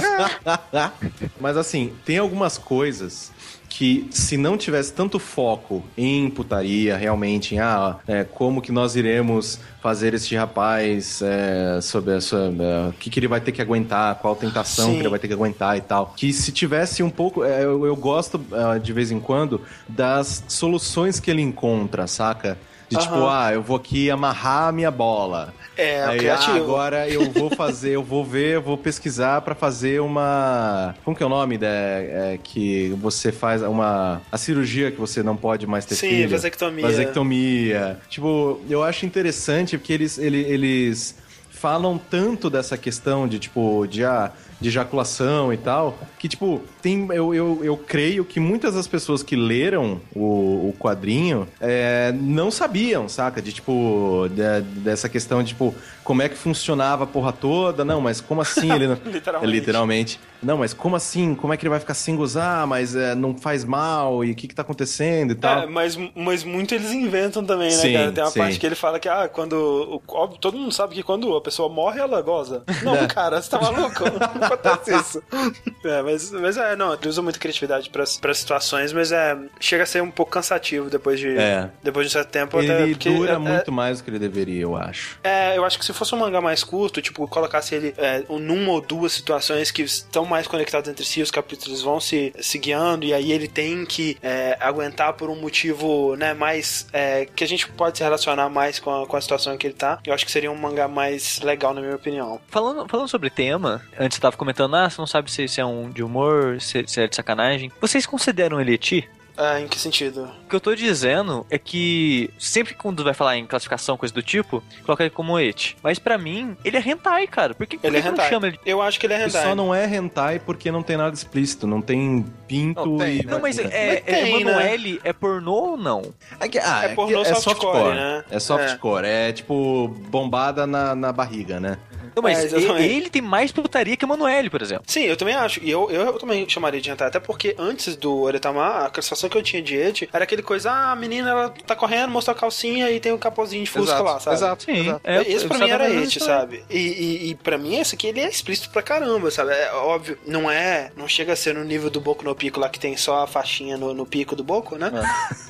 Mas assim, tem algumas coisas que se não tivesse tanto foco em putaria, realmente, em ah, é, como que nós iremos fazer este rapaz é, sobre a sua, é, o que, que ele vai ter que aguentar, qual tentação Sim. que ele vai ter que aguentar e tal. Que se tivesse um pouco, é, eu, eu gosto é, de vez em quando das soluções que ele encontra, saca? De tipo, Aham. ah, eu vou aqui amarrar a minha bola. É, Aí, criativo. ah, agora eu vou fazer, eu vou ver, eu vou pesquisar pra fazer uma. Como que é o nome da é, que você faz uma a cirurgia que você não pode mais ter Sim, filho? vasectomia. Vasectomia. Tipo, eu acho interessante porque eles ele- eles falam tanto dessa questão de tipo de ah, de ejaculação e tal, que tipo, tem eu, eu, eu creio que muitas das pessoas que leram o, o quadrinho é, não sabiam, saca? De tipo, de- dessa questão de tipo, como é que funcionava a porra toda, não, mas como assim ele não... Literalmente. Literalmente. Não, mas como assim? Como é que ele vai ficar sem gozar? Mas é, não faz mal? E o que que tá acontecendo e tal? É, mas, mas muito eles inventam também, né, Sim, cara? Tem uma sim. parte que ele fala que, ah, quando. Óbvio, todo mundo sabe que quando a pessoa morre, ela goza. Não, cara, você tá maluco? acontece isso. É, mas, mas é, não, ele usa muita criatividade pra, pra situações, mas é. Chega a ser um pouco cansativo depois de. É. Depois de um certo tempo. até Ele porque, dura é, muito mais do que ele deveria, eu acho. É, eu acho que se fosse um mangá mais curto, tipo, colocasse ele é, numa ou duas situações que estão mais conectadas entre si, os capítulos vão se, se guiando, e aí ele tem que é, aguentar por um motivo, né, mais. é, que a gente pode se relacionar mais com a, com a situação em que ele tá. Eu acho que seria um mangá mais legal, na minha opinião. Falando, falando sobre tema, antes você tava comentando, ah, você não sabe se, se é um de humor, se, se é de sacanagem. Vocês consideram ele eti? É, em que sentido? O que eu tô dizendo é que sempre quando vai falar em classificação, coisa do tipo, coloca ele como et. Mas pra mim, ele é hentai, cara. Por que, por Ele é que hentai. chama ele? Eu acho que ele é Ele hentai. só não é hentai porque não tem nada explícito, não tem pinto Não, tem, e... né? Não, mas é, Mas é, tem, né? Emanuele é pornô ou não? É, que, ah, É pornô que softcore, né? É softcore, é. tipo bombada na, na barriga, né? Não, mas É, ele, ele tem mais putaria que Emanuele, por exemplo. Sim, eu também acho. E eu, eu, eu também chamaria de hentai. Até porque antes do Oretama, a classificação que eu tinha de et era aquele coisa, ah, a menina ela tá correndo, mostra a calcinha e tem um capozinho de fusca Exato, lá, sabe? exato, Sim, exato. é, esse pra mim era disso sabe? E, e, e pra mim esse aqui ele é explícito pra caramba, sabe? É óbvio, não é, não chega a ser no nível do Boku no Pico lá que tem só a faixinha no, no pico do Boku, né?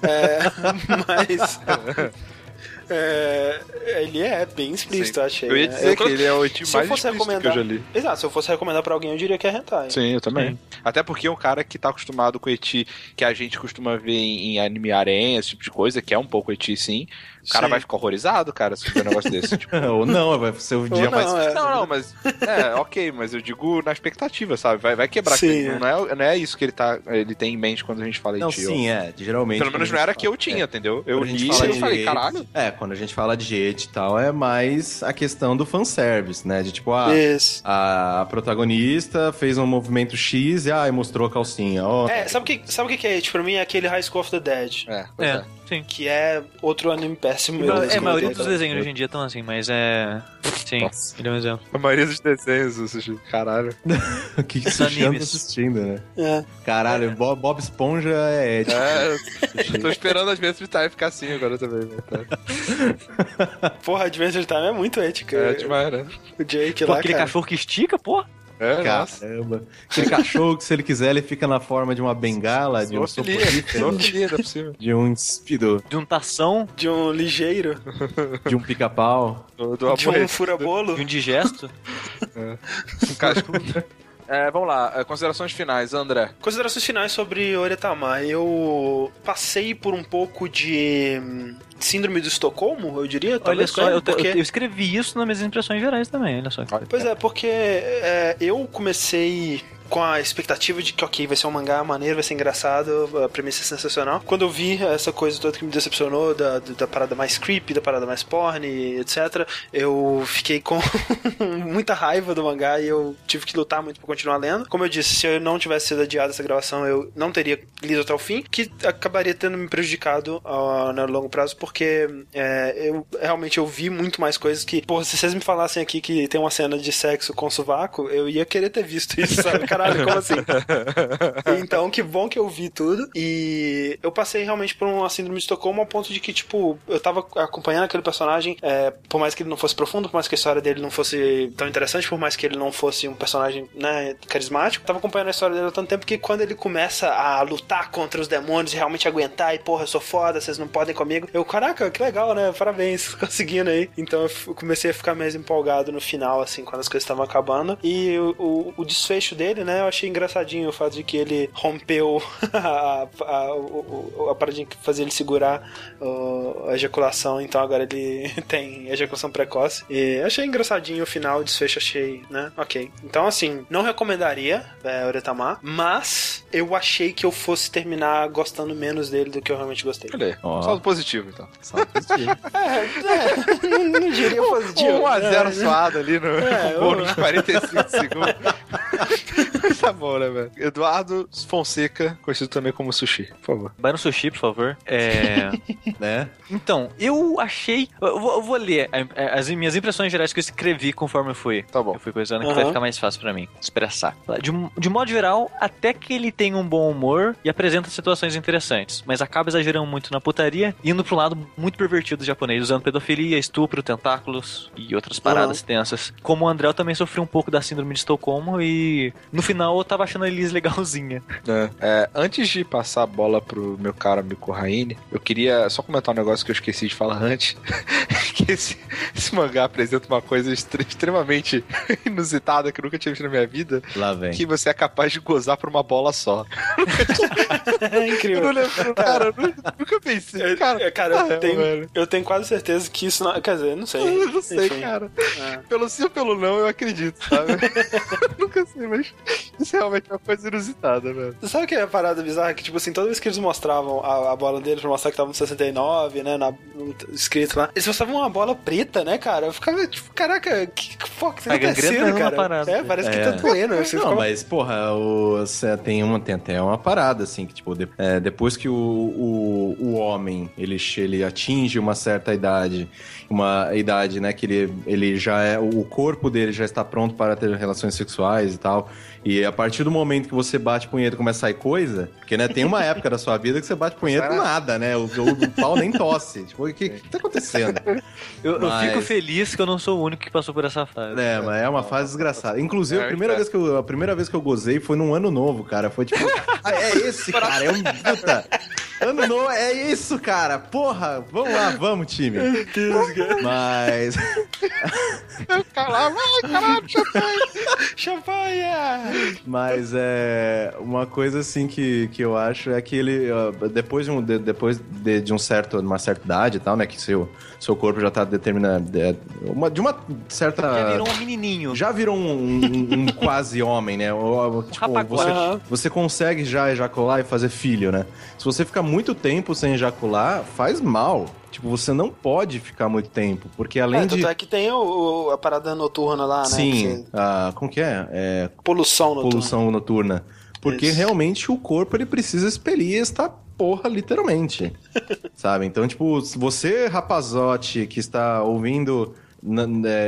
É, mas é, ele é bem explícito, Sim. eu achei. Eu ia né? dizer que ele é o eu mais fosse explícito que recomendar, eu já li. exato, se eu fosse recomendar pra alguém, eu diria que é hentai. Sim, eu também. Até porque é um cara que tá acostumado com eti que a gente costuma ver em, em anime aranha, esse tipo de coisa, que é um pouco eti sim. O cara Sim. vai ficar horrorizado, cara, se ver um negócio desse. Tipo, Ou não, vai ser o dia Ou mais... não, é. não, não, mas. É, ok, mas eu digo na expectativa, sabe? Vai, vai quebrar. Sim, que é. não, é, não é isso que ele, tá, ele tem em mente quando a gente fala Não, eti. sim, é, geralmente... Pelo menos não era gente que eu fala- tinha, é. entendeu? Eu li fala e eu falei, et- caralho. É, quando a gente fala de et e tal, é mais a questão do fanservice, né? De tipo, ah, a protagonista fez um movimento X e ah, e mostrou a calcinha. Ó, É, sabe o que, sabe o que que é? Tipo, pra mim é aquele High School of the Dead. É, pois É, é. Sim. Que é outro anime péssimo. É, eu a maioria comentei, dos desenhos hoje em dia estão assim, mas é. Sim, Nossa. ele é um exemplo. A maioria dos desenhos, caralho. o que que Os Sushi anda assistindo, né? É. Caralho, Bob, Bob Esponja é et. É, tô esperando as vezes Time ficar assim agora também, né? Tá. Porra, Adventure Time é muito ética. É demais, né? O Jake Pô, lá, aquele cara. cachorro que estica, pô. É, nossa. Caramba. Aquele cachorro que, se ele quiser, ele fica na forma de uma bengala, de um soporífero, é possível. de um espido, De um tação, De um ligeiro. de um pica-pau. De um furabolo. de um digesto. Um cascudo. É, vamos lá, é, considerações finais, André. Considerações finais sobre Oretama. Eu passei por um pouco de hum, síndrome do Estocolmo, eu diria. Olha talvez, só, eu, porque... eu escrevi isso nas minhas impressões gerais também, olha só. Pois é, porque é, eu comecei com a expectativa de que, ok, vai ser um mangá maneiro, vai ser engraçado, a premissa é sensacional. Quando eu vi essa coisa toda que me decepcionou, da, da parada mais creepy, da parada mais porn, etc., eu fiquei com muita raiva do mangá e eu tive que lutar muito pra continuar lendo. Como eu disse, se eu não tivesse sido adiado essa gravação, eu não teria lido até o fim, que acabaria tendo me prejudicado ah, no longo prazo, porque é, eu realmente eu vi muito mais coisas que, porra, se vocês me falassem aqui que tem uma cena de sexo com sovaco, eu ia querer ter visto isso, sabe? Caralho, como assim? então, que bom que eu vi tudo. E eu passei realmente por uma síndrome de Estocolmo ao ponto de que, tipo, eu tava acompanhando aquele personagem, é, por mais que ele não fosse profundo, por mais que a história dele não fosse tão interessante, por mais que ele não fosse um personagem, né, carismático, tava acompanhando a história dele há tanto tempo que quando ele começa a lutar contra os demônios e realmente aguentar e, porra, eu sou foda, vocês não podem comigo, eu, caraca, que legal, né? Parabéns, conseguindo aí. Então eu comecei a ficar mais empolgado no final, assim, quando as coisas estavam acabando. E o, o- o desfecho dele, né, eu achei engraçadinho o fato de que ele rompeu a, a, a paradinha que fazia ele segurar o- a ejaculação, então agora ele tem ejaculação precoce. E achei engraçadinho o final, o desfecho achei, né, ok. Então, assim, não recomendaria é, Oretama, mas eu achei que eu fosse terminar gostando menos dele do que eu realmente gostei. Olha aí, Ó. saldo positivo, então. Salve positivo. É, é, não, não diria positivo. 1x0 É, suado ali no É, um- nos 45 segundos. tá bom, né, velho? Eduardo Fonseca, conhecido também como Sushi, por favor. Vai no sushi, por favor. É. né? Então, eu achei. Eu vou, eu vou ler as minhas impressões gerais que eu escrevi conforme eu fui. Tá bom. Eu fui coisando que Aham. vai ficar mais fácil pra mim expressar. De, de modo geral, até que ele tem um bom humor e apresenta situações interessantes, mas acaba exagerando muito na putaria, indo pro lado muito pervertido do japonês, usando pedofilia, estupro, tentáculos, e outras paradas tensas. Como o André, eu também sofri um pouco da síndrome de Estocolmo e no final eu tava achando a Elise legalzinha. É, é, antes de passar a bola pro meu cara Miko Raine, eu queria só comentar um negócio que eu esqueci de falar antes. que esse, esse mangá apresenta uma coisa extre- extremamente inusitada que eu nunca tinha visto na minha vida. Lá vem. Que você é capaz de gozar por uma bola só. É Eu incrível. não lembro, cara, eu nu- nunca pensei. Eu- Cara, é, cara, eu ah, tenho, velho. eu tenho quase certeza que isso não. Quer dizer, eu não sei. Eu não sei, Enfim. cara. É. Pelo sim ou pelo não, eu acredito, sabe? nunca sei, mas isso é realmente uma coisa inusitada, velho. Você sabe o que é a parada bizarra? Que, tipo assim, toda vez que eles mostravam a, a bola deles pra mostrar que tava no 69, né? Na, no- escrito lá, eles mostravam uma bola preta, né, cara? Eu ficava, tipo, caraca, que, que que tá acontecendo, a cara? parada. É, parece que É. tá doendo. Você Não, ficava- mas, porra, o, cê tem, uma, tem até uma parada, assim, que, tipo, de- é, depois que o, o, o homem, ele, ele atinge uma certa idade, uma idade, né, que ele, ele já é, o corpo dele já está pronto para ter relações sexuais e tal, e a partir do momento que você bate punheta e começa a sair coisa, porque, né, tem uma época da sua vida que você bate punheta e nada, né, o, o, o pau nem tosse, tipo, o que, que tá acontecendo? Eu, eu Mas- fico feliz que eu não sou o único que passou por essa fase. É, mas é uma fase desgraçada. Inclusive, a É, primeira, é. vez que eu, a primeira vez que eu gozei foi num ano novo, cara. Foi tipo, ah, é esse, cara, é um puta. Ano novo, é isso, cara. Porra, vamos lá, vamos, time. Mas. Caralho, ai, caralho, Champanhe! Mas é. Uma coisa assim que, que eu acho é que ele. Depois de, um, de- depois de, de um certo, uma certa idade e tal, né? Que seu, seu corpo já tá determinado. De uma, de uma certa. Já virou um menininho. Já virou um, um- um quase homem, né? Tipo, você, você consegue já ejacular e fazer filho, né? Se você ficar muito tempo sem ejacular, faz mal. Tipo, você não pode ficar muito tempo, porque além É, de... tanto é que tem o, o- a parada noturna lá, né? Sim, ah, como que é? É você- Poluição noturna. poluição noturna. Porque Isso. realmente o corpo ele precisa expelir esta porra, literalmente. sabe? Então, tipo, você, rapazote, que está ouvindo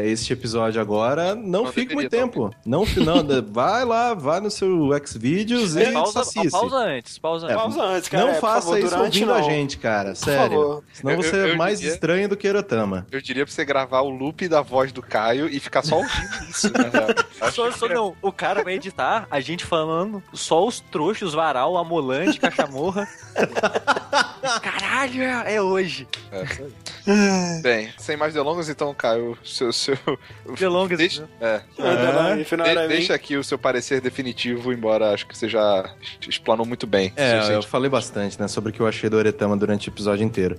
este episódio agora, não, Não fique muito tempo. Não, não, vai lá, vai no seu Xvideos e pausa, pausa antes, pausa É, antes. Pausa antes, cara. Não é, faça favor, isso ouvindo não. a gente, cara. Por Sério. favor. Senão Eu- você eu- é eu mais diria- estranho do que Erotama. Eu diria pra você gravar o loop da voz do Caio e ficar só ouvindo isso. Acho Só, só não, o cara vai editar a gente falando só os trouxas, Varal, Amolante, Cachamorra. Caralho, é, é hoje. é. Bem, sem mais delongas, então, Caio, seu. seu Delongas, Deixa, né? é, e final De- era deixa aqui o seu parecer definitivo, embora acho que você já explanou muito bem. É, Seu eu falei bastante, né, sobre o que eu achei do Oretama durante o episódio inteiro.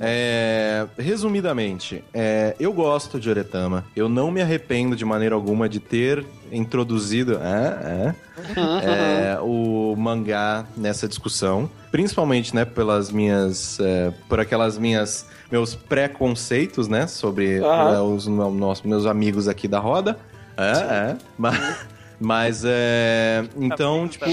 É, resumidamente, é, eu gosto de Oretama. Eu não me arrependo de maneira alguma de ter introduzido é, é, é, o mangá nessa discussão. Principalmente, né, pelas minhas. é, por aquelas minhas. Meus preconceitos, né, sobre é, os nossos, meus amigos aqui da roda. É, é. Mas, mas é. Então, tipo.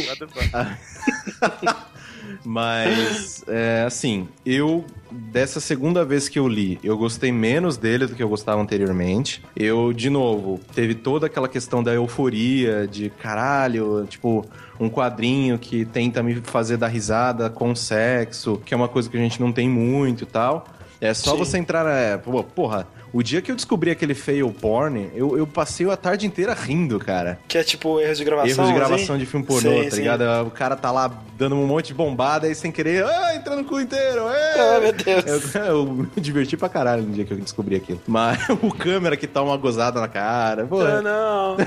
Mas, é, assim, eu, dessa segunda vez que eu li, eu gostei menos dele do que eu gostava anteriormente. Eu, de novo, teve toda aquela questão da euforia, de caralho, tipo, um quadrinho que tenta me fazer dar risada com sexo, que é uma coisa que a gente não tem muito e tal. É só Sim. você entrar. É, pô, porra, o dia que eu descobri aquele fail porn, eu, eu passei a tarde inteira rindo, cara. Que é tipo erros de gravação. Erros de gravação assim? de filme pornô, Sim, tá sim. ligado? O cara tá lá dando um monte de bombada e sem querer, ah, entrando no cu inteiro, é! Ah, meu Deus. Eu, eu me diverti pra caralho no dia que eu descobri aquilo. Mas o câmera que tá uma gozada na cara, pô, Ah, não.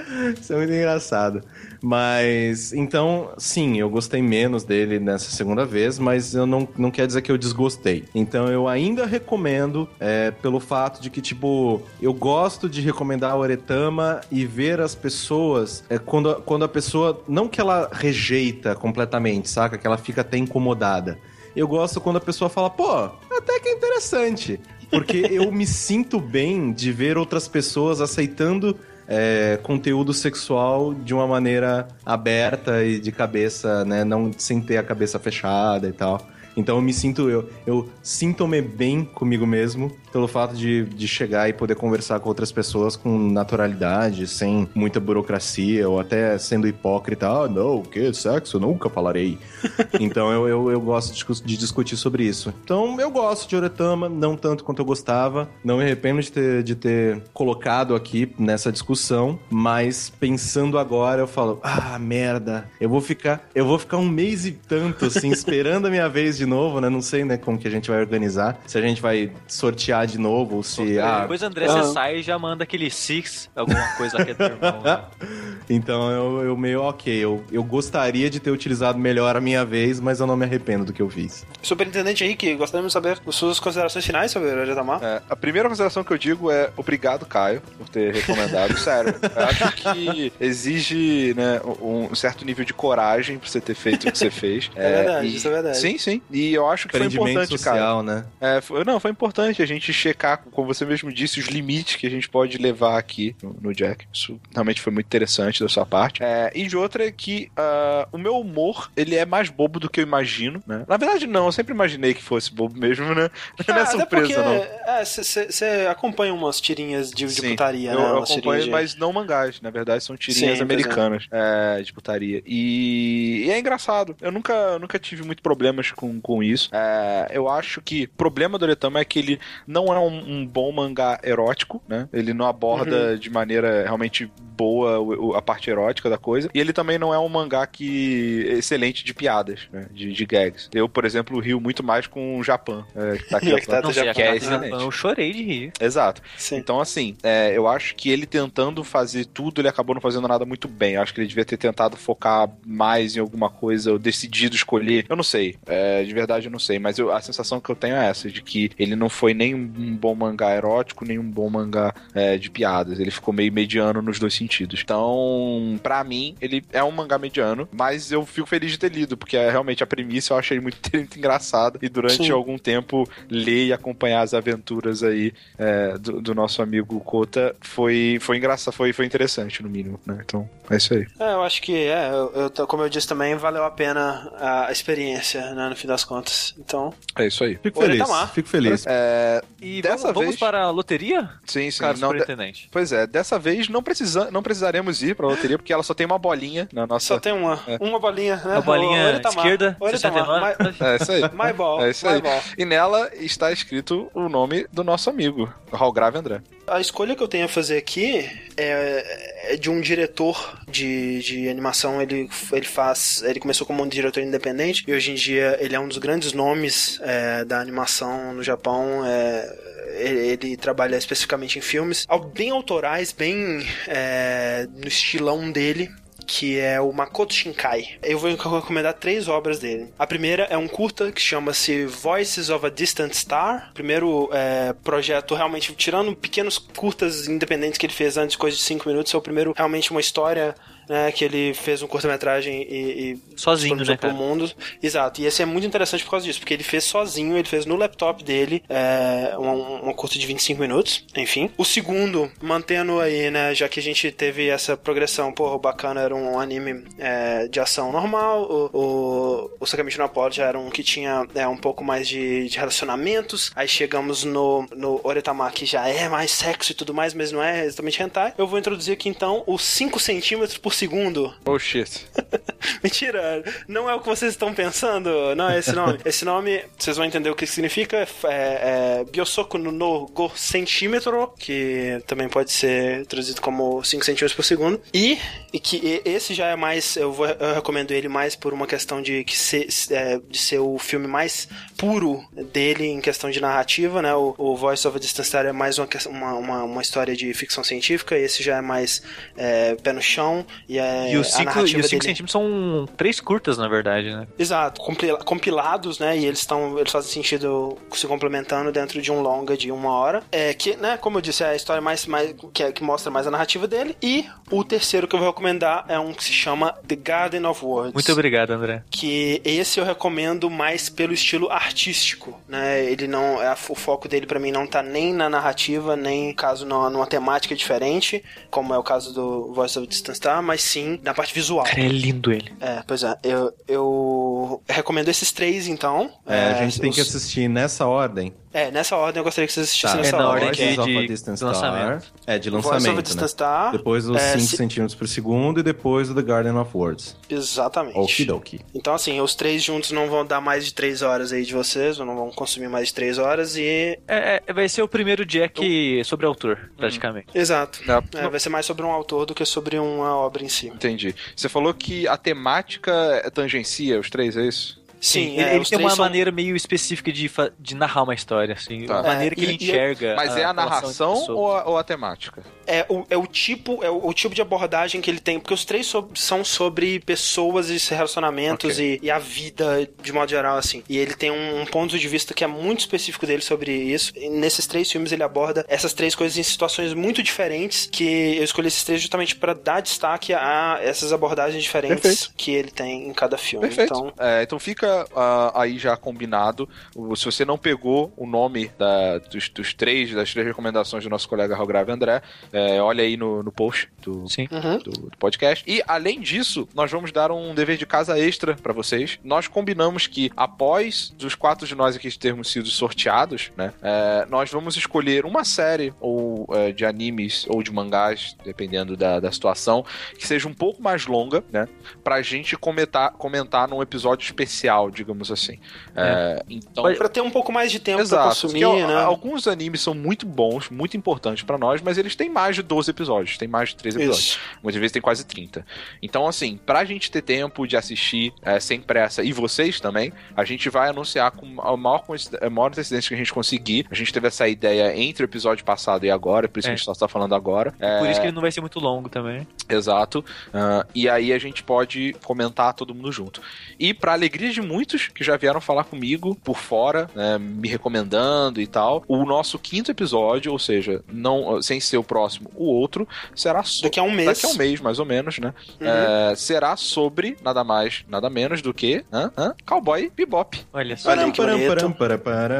isso é muito engraçado. Mas, então, sim, eu gostei menos dele nessa segunda vez, mas eu não, não quer dizer que eu desgostei. Então, eu ainda recomendo, é, pelo fato de que, tipo, eu gosto de recomendar o Oretama e ver as pessoas, é, quando, quando a pessoa, não que ela rejeita completamente, saca? Que ela fica até incomodada. Eu gosto quando a pessoa fala, pô, até que é interessante. Porque eu me sinto bem de ver outras pessoas aceitando é, conteúdo sexual de uma maneira aberta e de cabeça, né? Não sem ter a cabeça fechada e tal. Então eu me sinto, eu, eu sinto-me bem comigo mesmo pelo fato de, de chegar e poder conversar com outras pessoas com naturalidade, sem muita burocracia, ou até sendo hipócrita. Ah, não, o que? Sexo? Nunca falarei. então eu, eu, eu gosto de, de, discutir sobre isso. Então eu gosto de Oretama, não tanto quanto eu gostava. Não me arrependo de ter, de ter colocado aqui nessa discussão, mas pensando agora, eu falo, ah, merda, eu vou ficar, eu vou ficar um mês e tanto, assim, esperando a minha vez de novo, né? Não sei, né, como que a gente vai organizar. Se a gente vai sortear de novo, ou se. Ah, Depois André, ah, você sai e já manda aquele Six, alguma coisa que é teu irmão. Né? então eu, eu meio, ok, eu, eu gostaria de ter utilizado melhor a minha vez, mas eu não me arrependo do que eu fiz. Superintendente Henrique, gostaríamos de saber as suas considerações finais sobre o Oretamar. É, a primeira consideração que eu digo é obrigado, Caio, por ter recomendado. Sério, eu acho que exige né, um certo nível de coragem pra você ter feito o que você fez. É, é verdade, e... isso é verdade. Sim, sim. E eu acho que foi importante, social, cara. né? É, foi, não, foi importante a gente checar, como você mesmo disse, os limites que a gente pode levar aqui no, no Jack. Isso realmente foi muito interessante da sua parte. É, e de outra é que uh, o meu humor, ele é mais bobo do que eu imagino, né? Na verdade, não, eu sempre imaginei que fosse bobo mesmo, né? Não é, é surpresa, porque, não. Você é, acompanha umas tirinhas de, de putaria, eu, né? Eu acompanho, de... mas não mangás. Na verdade, são tirinhas Sim, americanas é. de putaria. E, e, é engraçado. Eu nunca, nunca tive muito problemas com, com isso. É, eu acho que o problema do Oretama é que ele não é um, um bom mangá erótico, né? Ele não aborda uhum. de maneira realmente boa a parte erótica da coisa. E ele também não é um mangá que é excelente de piadas, né? de, de gags. Eu, por exemplo, rio muito mais com o Japão. É, que tá aqui é que tá não, Japão, que é Japão, eu chorei de rir. Exato. Sim. Então, assim, é, eu acho que ele tentando fazer tudo, ele acabou não fazendo nada muito bem. Eu acho que ele devia ter tentado focar mais em alguma coisa, ou decidido escolher. Eu não sei. É, de verdade, eu não sei. Mas eu, a sensação que eu tenho é essa, de que ele não foi nem um bom mangá erótico, nem um bom mangá é, de piadas. Ele ficou meio mediano nos dois sentidos. Então, para mim, ele é um mangá mediano, mas eu fico feliz de ter lido, porque é, realmente a premissa eu achei muito, muito engraçada. E durante Sim. algum tempo, ler e acompanhar as aventuras aí é, do, do, nosso amigo Kota foi, foi engraçado, foi, foi interessante, no mínimo, né? Então, é isso aí. É, eu acho que, é, eu, eu, como eu disse também, valeu a pena a experiência, né, no fim das contas. Então. É isso aí. Fico feliz. Fico feliz. É, e dessa vamos, vez... vamos para a loteria? Sim, sim. Cara, não, de... Pois é, dessa vez não, precisa, não precisaremos ir para a loteria, porque ela só tem uma bolinha na nossa. Só tem uma. É. Uma bolinha, né? Uma bolinha esquerda, 69. É isso aí. My ball. É isso aí. Ball. E nela está escrito o nome do nosso amigo, Raul Grave André. A escolha que eu tenho a fazer aqui é, é de um diretor de, de animação. Ele, ele faz. Ele começou como um diretor independente e hoje em dia ele é um dos grandes nomes é, da animação no Japão. É, ele trabalha especificamente em filmes bem autorais, bem é, no estilão dele que é o Makoto Shinkai. Eu vou recomendar três obras dele. A primeira é um curta que chama-se Voices of a Distant Star. Primeiro é, projeto realmente, tirando pequenos curtas independentes que ele fez antes, coisa de cinco minutos, é o primeiro realmente uma história né, que ele fez um curta-metragem e, e sozinho, né, pro mundo. Exato. E esse é muito interessante por causa disso, porque ele fez sozinho, ele fez no laptop dele é, uma, uma curta de 25 minutos, enfim. O segundo, mantendo aí, né, já que a gente teve essa progressão, porra, o bacana era um anime é, de ação normal, o, o, o Sakamichi no já era um que tinha é, um pouco mais de, de relacionamentos, aí chegamos no, no Oretama, que já é mais sexo e tudo mais, mas não é exatamente hentai. Eu vou introduzir aqui então os 5 centímetros por segundo. Oh shit. Mentira, não é o que vocês estão pensando, não é esse nome. esse nome, vocês vão entender o que significa, é, é Biosoku no Go centímetro, que também pode ser traduzido como 5 centímetros por segundo. E, e que esse já é mais, eu, vou, eu recomendo ele mais por uma questão de, que ser, é, de ser o filme mais puro dele em questão de narrativa, né? O, o Voice of a Distance é mais uma, uma, uma, história de ficção científica, esse já é mais é, pé no chão e, é, e os 5 centímetros são três curtas, na verdade, né? Exato, compilados, né? E eles estão. Eles fazem sentido se complementando dentro de um longa de uma hora. É que, né, como eu disse, é a história mais, mais que, é, que mostra mais a narrativa dele. E o terceiro que eu vou recomendar é um que se chama The Garden of Words. Muito obrigado, André. Que esse eu recomendo mais pelo estilo artístico, né? Ele não. É, o foco dele para mim não tá nem na narrativa, nem caso numa, numa temática diferente, como é o caso do Voice of Distance Star, mas sim na parte visual. Cara, é lindo ele. É, pois é. Eu, eu recomendo esses três, então. É, a gente tem os- que assistir nessa ordem. É, nessa ordem eu gostaria que vocês assistissem Tá. nessa É na ordem. ordem que de- de Distant lançamento. Star. É, de Voice of lançamento, né? Star. Depois os É, 5 se- centímetros por segundo e depois o The Garden of Words. Exatamente. Okidoki. Então, assim, os três juntos não vão dar mais de três horas aí de vocês, não vão consumir mais de três horas e. É, é, vai ser o primeiro Jack sobre autor, praticamente. Exato. É, É, vai ser mais sobre um autor do que sobre uma obra em si. Entendi. Você falou que a temática é tangencia os três, é isso? Sim, ele, é, ele os tem uma são- maneira meio específica de, de narrar uma história, assim. Tá. A maneira que É, ele e- e- enxerga. Mas é a relação entre narração ou a, ou a temática? É o, é o tipo é o, o tipo de abordagem que ele tem, porque os três so- são sobre pessoas e relacionamentos Ok. e, e a vida de modo geral, assim. E ele tem um, um ponto de vista que é muito específico dele sobre isso. E nesses três filmes ele aborda essas três coisas em situações muito diferentes, que eu escolhi esses três justamente para dar destaque a essas abordagens diferentes Perfeito. que ele tem em cada filme. Perfeito. Então, É, então fica ah, aí já combinado. Se você não pegou o nome da- dos, dos três, das três recomendações do nosso colega Raul Grave André, é, olha aí no, no post do, Sim. uhum. do, do podcast. E além disso, nós vamos dar um dever de casa extra pra vocês. Nós combinamos que após os quatro de nós aqui termos sido sorteados, né, é, nós vamos escolher uma série ou é, de animes ou de mangás, dependendo da, da situação, que seja um pouco mais longa, né, pra gente comentar, comentar num episódio especial, digamos assim. É, então, Pode- Pra ter um pouco mais de tempo pra Exato. consumir, porque, né? Alguns animes são muito bons, muito importantes pra nós, mas eles têm mais de 12 episódios, tem mais de 13 episódios. Isso. Muitas vezes tem quase 30. Então, assim, pra gente ter tempo de assistir é, sem pressa, e vocês também, a gente vai anunciar com a maior, a maior antecedência que a gente conseguir. A gente teve essa ideia entre o episódio passado e agora, por isso É. que a gente só tá falando agora. É, Por isso que ele não vai ser muito longo também. Exato. Ah, e aí a gente pode comentar todo mundo junto. E pra alegria de muitos que já vieram falar comigo por fora, né, me recomendando e tal, o nosso quinto episódio, ou seja, não sem ser o próximo, o outro, será so- Daqui a um mês. Daqui a um mês, mais ou menos, né? Uhum. É, será sobre nada mais, nada menos do que hã? Hã? Cowboy Bebop. Olha só. Olha que param, param, param.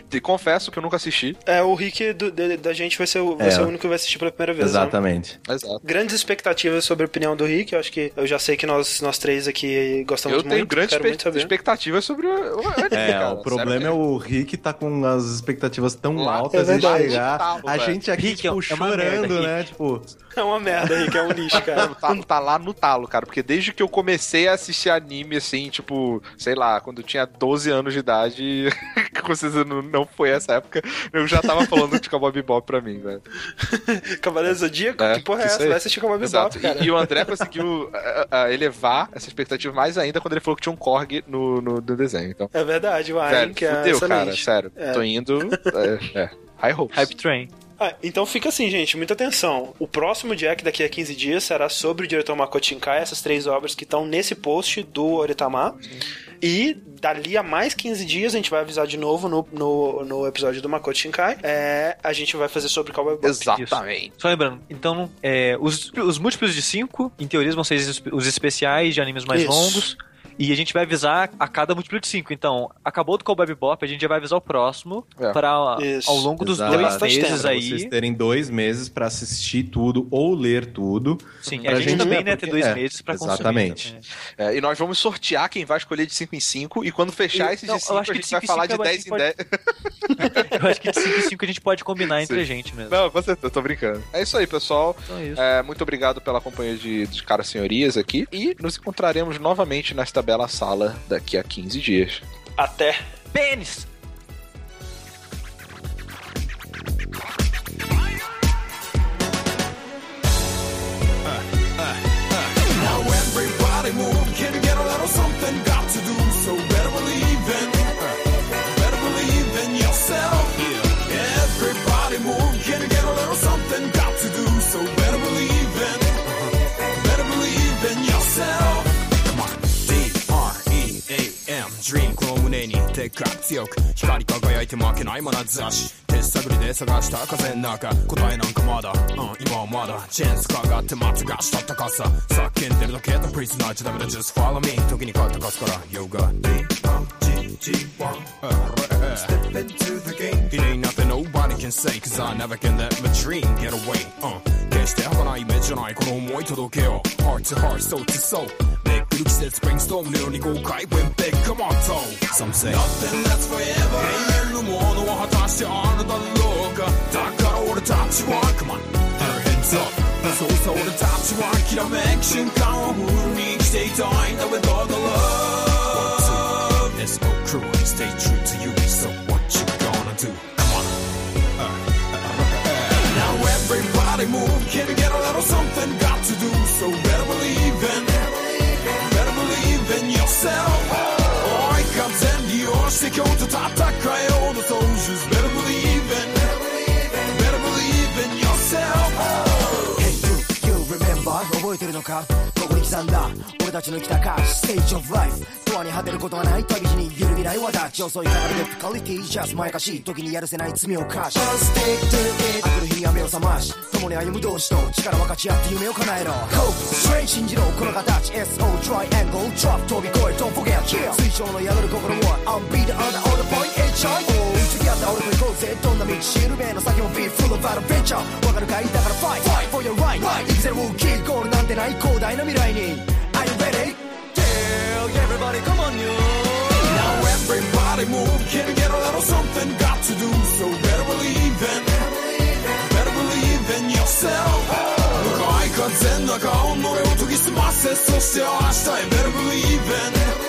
E confesso que eu nunca assisti. É, o Rick do- de- da gente vai ser, o, vai É. ser o único que vai assistir pela primeira vez. né? Exatamente. Exato. Grandes expectativas sobre a opinião do Rick. Eu acho que eu já sei que nós, nós três aqui gostamos Eu tenho muito. grandes expectativas sobre o, o anime, É, cara. o problema é o Rick tá com as expectativas tão Lá- altas É de chegar. Tá, a gente aqui, Rick é tipo, uma chorando, merda, né? Tipo, É uma merda, Rick. É um lixo, cara. Tá, tá lá no talo, cara, porque desde que eu comecei a assistir anime, assim, tipo, sei lá, quando eu tinha 12 anos de idade, com certeza não, não foi essa época, eu já tava falando de Cowboy Bebop pra mim, velho. Cavaleiro Zodíaco? É, que porra é essa? Vai assistir Cowboy Exato. Bebop, cara. E, e o André conseguiu elevar essa expectativa mais ainda quando ele falou que tinha um Korg no, no, no desenho. Então, É verdade, o Ayn, que é fudeu, cara, sério. É. Tô indo. É, é. High hopes. Hype Train. Ah, então fica assim, gente, muita atenção. O próximo Jack daqui a 15 dias será sobre o diretor Makoto Shinkai, essas três obras que estão nesse post do Oritama. E dali a mais 15 dias, a gente vai avisar de novo no, no, no episódio do Makoto Shinkai. É, a gente vai fazer sobre Cowboy Bebop. Exatamente. Só lembrando, então, é, os, os múltiplos de 5, em teoria, vão ser os, os especiais de animes mais Isso. longos. E a gente vai avisar a cada múltiplo de 5. Então, acabou do Cowboy Bebop, a gente já vai avisar o próximo É. para ao longo dos Exato. dois meses tempo, pra aí. vocês terem dois meses pra assistir tudo ou ler tudo. Sim, a gente, gente, também, é, né, ter dois é, meses pra consumir. exatamente. também. É, e nós vamos sortear quem vai escolher de 5 em 5. E quando fechar Eu- esses não, de eu 5, acho a que gente vai cinco em falar de a 10 gente em pode- 10. Eu acho que de 5 em 5 a gente pode combinar entre Sim. a gente mesmo. Não, com certeza, eu tô brincando. É isso aí, pessoal. Então é isso. É, muito obrigado pela companhia de, de caras senhorias aqui. E nos encontraremos novamente nesta bela sala daqui a 15 dias. Até. Pênis! Now everybody move, can get a little something got to do? D-R-E-A-M この胸にテックアップ強く光り輝いて負けない眼差し手探りで探した風の中答えなんかまだ、うん、今はまだチェーンスかがって待つがしたったかさ叫んでるだけだプリズナーじゃダメだ Just follow me 時に勝ったかすから Yoga D-O-G-G-1 Step into the game It ain't nothing nobody can say Cause I never can let my dream get away uh 決して儚い夢じゃないこの思い届けよう Heart to heart, soul to soul Luke said brainstorm, the only go cry when big. Come on, Tom. Some say nothing that's forever. Hey, no more, no one has 다 걸어오는 잡지와 그만 Her hands up. 솟아오는 잡지와 기름 액션 강화 우리 Stay dying now with all the love. Let's crew and stay true to you. So what you gonna do? Come on. Uh, uh, uh, now everybody move Can 覚えてるのか？ここに刻んだ。俺たちの生きた歌詞。Stage of life ドアに果てることはない旅路に揺るぎない輪立ち遅いからディフィカリティジャスまやかしい時にやるせない罪を犯し。明くる日に雨を覚まし。共に歩む同士と力分かち合って夢を叶えろ。Hope straight 信じろこの形。SO triangle drop 飛び越え Don't forget yeah 水晶の宿る心は。I'm be the other all the point. HI 付き合った俺と行こうぜどんな道しるべの先も Be full of adventure わかるかいだから Fight Fight for your right 生きてるウキーゴールなんてない広大な未来に Are you ready? Tell everybody come on you Now everybody move, can you get a little something got to do? So better believe in, better believe in yourself. 向かい風の中をのれを研ぎ澄ませ、そして明日へ better believe in,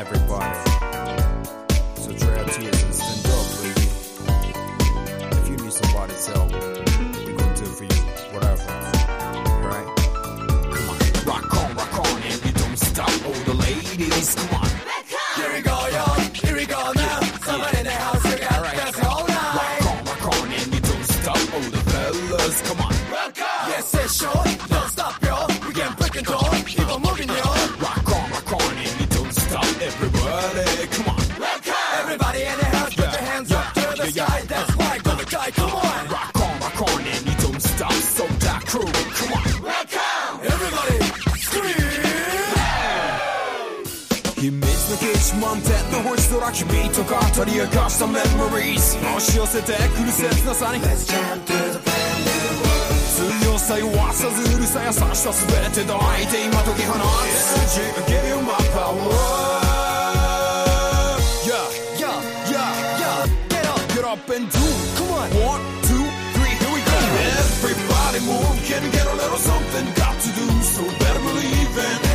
everybody. So dry your tears and stand up, baby. If you need somebody's help, we gonna do for you, whatever. Right? Come on, rock on, rock on, and you don't stop. All the ladies, come on. 秘密の基地満点の星空君と語り明かしたメモリーズ押し寄せてくる切なさに Let's jump to the brand new world 強さ弱さずうるさ優しさ全て抱いて今解き放つ Give you my power Yeah, Yo yeah, yo Get up get up and do Come on One, two, three, here we go Everybody move, can get a little something got to do So better believe in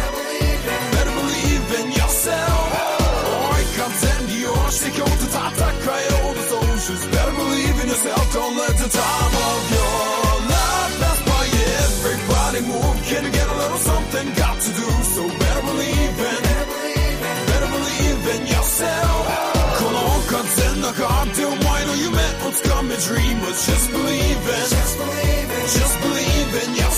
yourself, don't let the time of your life pass by. Everybody move, can you get a little something? Got to do, so better believe in, better believe in yourself. Cologne cuts in the heart, do mine, or you meant what's coming, dreamers. Just believe in, just believe in yourself.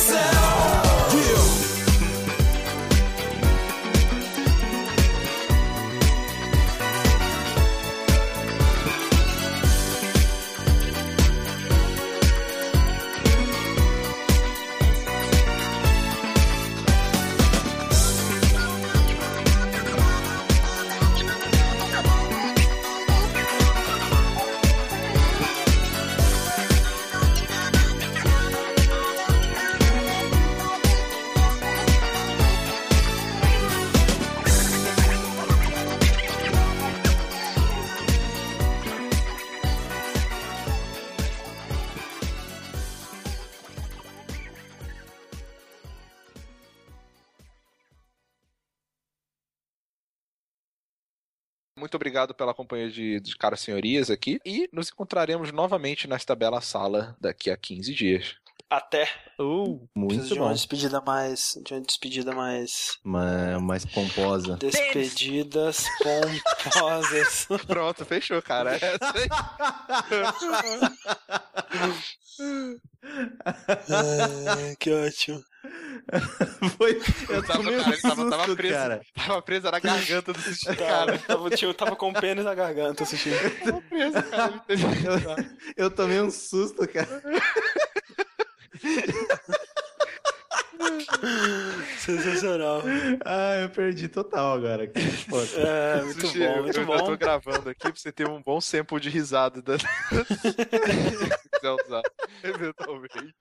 Muito obrigado pela companhia de, de caras senhorias aqui. E nos encontraremos novamente nesta bela sala daqui a 15 dias. Até. Uh, Preciso Muito de uma bom. despedida mais. De uma despedida mais. Ma- mais pomposa. Despedidas pomposas. Pronto, fechou, cara. Essa aí. Ai, que ótimo. Foi, eu Tava, um cara, ele tava, susto, tava preso, cara. tava preso na garganta do sushi, Cara, cara. tava, tio, tava com pênis na garganta assistindo. Tava preso, cara. Eu, eu tomei um susto, cara. Sensacional. Ah, eu perdi total agora. Que foda. É, muito Sushi, bom, muito eu já tô bom. gravando aqui pra você ter um bom sample de risada da... se quiser usar, eventualmente.